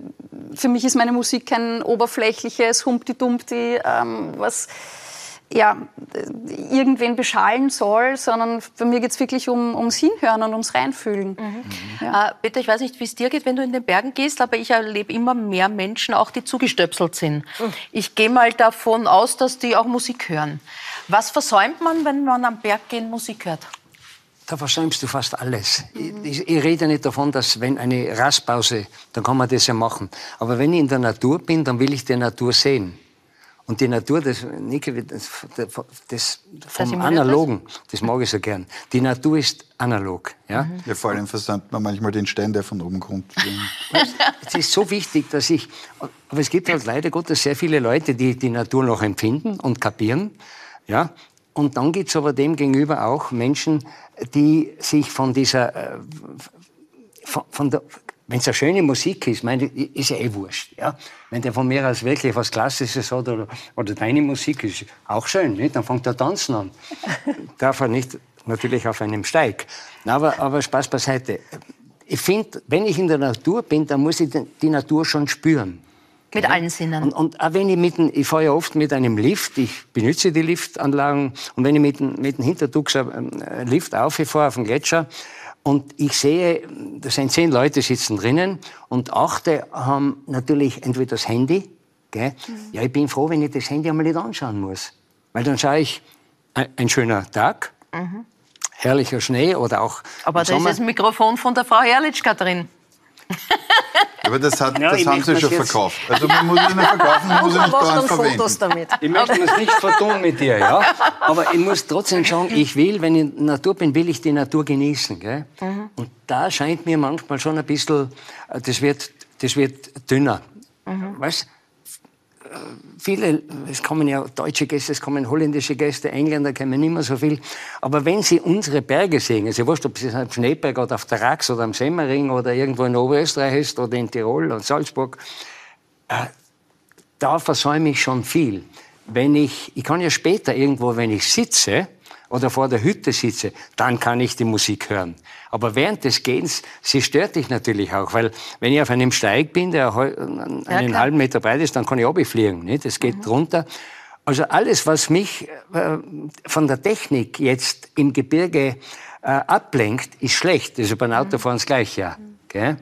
für mich ist meine Musik kein oberflächliches Humpty-Dumpty, ähm, was ja, irgendwen beschallen soll, sondern für mir geht es wirklich um, ums Hinhören und ums Reinfühlen. Mhm. Ja. Äh, Peter, ich weiß nicht, wie es dir geht, wenn du in den Bergen gehst, aber ich erlebe immer mehr Menschen, auch die zugestöpselt sind. Mhm. Ich gehe mal davon aus, dass die auch Musik hören. Was versäumt man, wenn man am Berg gehen Musik hört? da versäumst du fast alles. Mhm. Ich, ich, rede nicht davon, dass wenn eine Rastpause, dann kann man das ja machen. Aber wenn ich in der Natur bin, dann will ich die Natur sehen. Und die Natur, das, das, das vom Analogen, das mag ich so gern. Die Natur ist analog. Ja, mhm. ja vor allem versäumt man manchmal den Stein, der von oben kommt. es ist so wichtig, dass ich. Aber es gibt halt leider Gottes sehr viele Leute, die die Natur noch empfinden und kapieren. Ja, und dann gibt es aber dem gegenüber auch Menschen, die sich von dieser, äh, von, von der, wenn es eine schöne Musik ist, meine, ist ja eh wurscht. Ja? Wenn der von mir aus wirklich was Klassisches hat oder, oder deine Musik ist auch schön, nicht? dann fängt er tanzen an. Darf er nicht natürlich auf einem Steig. Aber, aber Spaß beiseite. Ich finde, wenn ich in der Natur bin, dann muss ich die Natur schon spüren. Mit allen Sinnen. Und, und auch wenn ich mit, ich fahre ja oft mit einem Lift, ich benutze die Liftanlagen, und wenn ich mit, mit dem Hinterdux einen Lift auffahre auf den Gletscher, und ich sehe, da sind zehn Leute sitzen drinnen und achte haben natürlich entweder das Handy, gell? Mhm. ja, ich bin froh, wenn ich das Handy einmal nicht anschauen muss. Weil dann schaue ich, ein, ein schöner Tag, mhm. herrlicher Schnee oder auch. Aber da ist das Mikrofon von der Frau Herrlichka drin. Aber das, hat, ja, das haben sie schon verkauft. Also man muss es nicht verkaufen, man muss es nicht dauernd verwenden. Fotos damit. Ich möchte es nicht vertun mit dir, ja. Aber ich muss trotzdem sagen, ich will, wenn ich in der Natur bin, will ich die Natur genießen. Gell? Mhm. Und da scheint mir manchmal schon ein bisschen, äh, das wird, das wird dünner. Mhm. Weißt? Viele, es kommen ja deutsche Gäste, es kommen holländische Gäste, Engländer kommen nicht mehr so viel. Aber wenn sie unsere Berge sehen, also wurscht, ob es am Schneeberg oder auf der Rax oder am Semmering oder irgendwo in Oberösterreich ist oder in Tirol oder Salzburg, äh, da versäume ich schon viel. Wenn ich, ich kann ja später irgendwo, wenn ich sitze, oder vor der Hütte sitze, dann kann ich die Musik hören. Aber während des Gehens, sie stört dich natürlich auch, weil wenn ich auf einem Steig bin, der einen ja, halben Meter breit ist, dann kann ich runterfliegen. Nicht? Es geht mhm. runter. Also alles, was mich äh, von der Technik jetzt im Gebirge äh, ablenkt, ist schlecht. Das ist beim Autofahren das Gleiche. Ja. Mhm.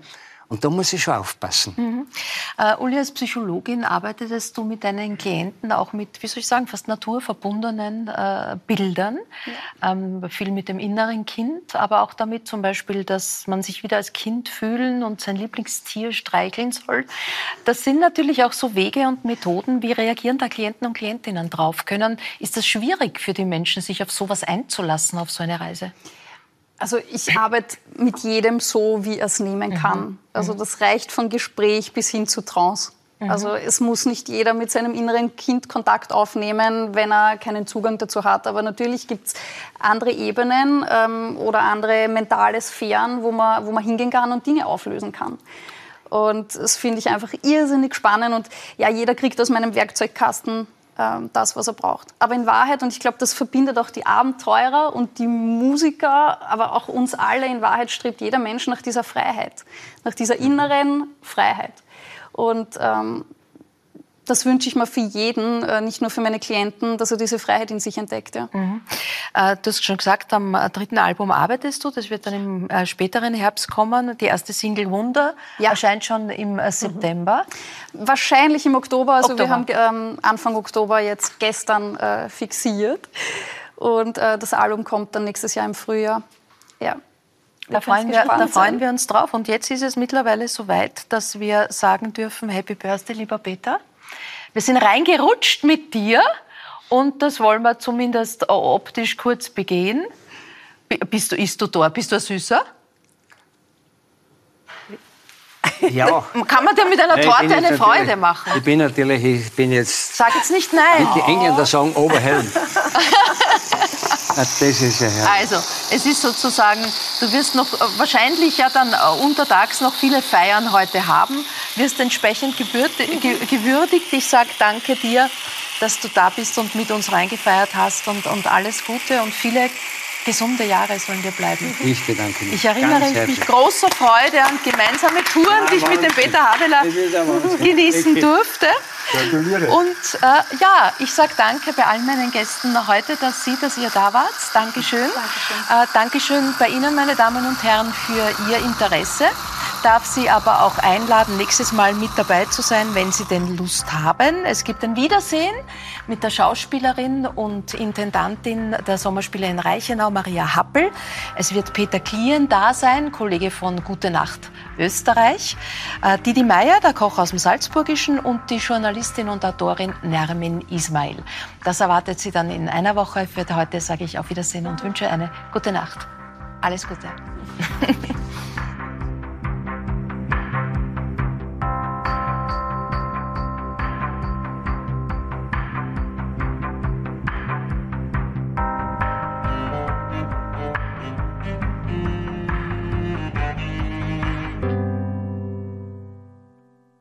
Und da muss ich schon aufpassen. Mhm. Uh, Uli, als Psychologin arbeitest du mit deinen Klienten auch mit, wie soll ich sagen, fast naturverbundenen äh, Bildern. Ja. Ähm, viel mit dem inneren Kind, aber auch damit zum Beispiel, dass man sich wieder als Kind fühlen und sein Lieblingstier streicheln soll. Das sind natürlich auch so Wege und Methoden. Wie reagieren da Klienten und Klientinnen drauf? Können, ist das schwierig für die Menschen, sich auf sowas einzulassen, auf so eine Reise? Also ich arbeite mit jedem so, wie er es nehmen kann. Mhm. Also das reicht von Gespräch bis hin zu Trance. Mhm. Also es muss nicht jeder mit seinem inneren Kind Kontakt aufnehmen, wenn er keinen Zugang dazu hat. Aber natürlich gibt es andere Ebenen ähm, oder andere mentale Sphären, wo man, wo man hingehen kann und Dinge auflösen kann. Und das finde ich einfach irrsinnig spannend. Und ja, jeder kriegt aus meinem Werkzeugkasten das, was er braucht. Aber in Wahrheit, und ich glaube, das verbindet auch die Abenteurer und die Musiker, aber auch uns alle, in Wahrheit strebt jeder Mensch nach dieser Freiheit, nach dieser inneren Freiheit. Und ähm, das wünsche ich mir für jeden, äh, nicht nur für meine Klienten, dass er diese Freiheit in sich entdeckt. Ja. Mhm. Äh, du hast schon gesagt, am äh, dritten Album arbeitest du. Das wird dann im späteren Herbst kommen. Die erste Single Wunder ja. erscheint schon im September. Mhm. Wahrscheinlich im Oktober. Also Oktober. wir haben ähm, Anfang Oktober jetzt gestern fixiert. Und das Album kommt dann nächstes Jahr im Frühjahr. Ja. Da freuen, wir, da freuen, wir, uns drauf. Und jetzt ist es mittlerweile so weit, dass wir sagen dürfen, Happy Birthday, lieber Peter. Wir sind reingerutscht mit dir Und das wollen wir zumindest optisch kurz begehen. Bist du, isst du da? Bist du ein Süßer? Ja. Kann man dir mit einer Torte eine Freude machen? Ich bin natürlich, ich bin jetzt. Sag jetzt nicht nein. Die Engländer sagen Oberhelm. das ist ja Also, es ist sozusagen, du wirst noch wahrscheinlich ja dann äh, untertags noch viele Feiern heute haben, wirst entsprechend gewürdigt. Ich sage danke dir, dass du da bist und mit uns reingefeiert hast und, und alles Gute und viele gesunde Jahre sollen dir bleiben. Ich bedanke mich. Ich erinnere mich mit großer Freude an gemeinsame Touren, die ich mit dem Peter Habeler genießen durfte. Und äh, ja, ich sage danke bei allen meinen Gästen heute, dass Sie, dass ihr da wart. Dankeschön. Dankeschön. Äh, Dankeschön bei Ihnen, meine Damen und Herren, für Ihr Interesse darf Sie aber auch einladen, nächstes Mal mit dabei zu sein, wenn Sie denn Lust haben. Es gibt ein Wiedersehen mit der Schauspielerin und Intendantin der Sommerspiele in Reichenau, Maria Happel. Es wird Peter Klien da sein, Kollege von Gute Nacht Österreich. Äh, Didi Meier, der Koch aus dem Salzburgischen und die Journalistin und Autorin Nermin Ismail. Das erwartet Sie dann in einer Woche. Für heute sage ich auf Wiedersehen und wünsche eine gute Nacht. Alles Gute.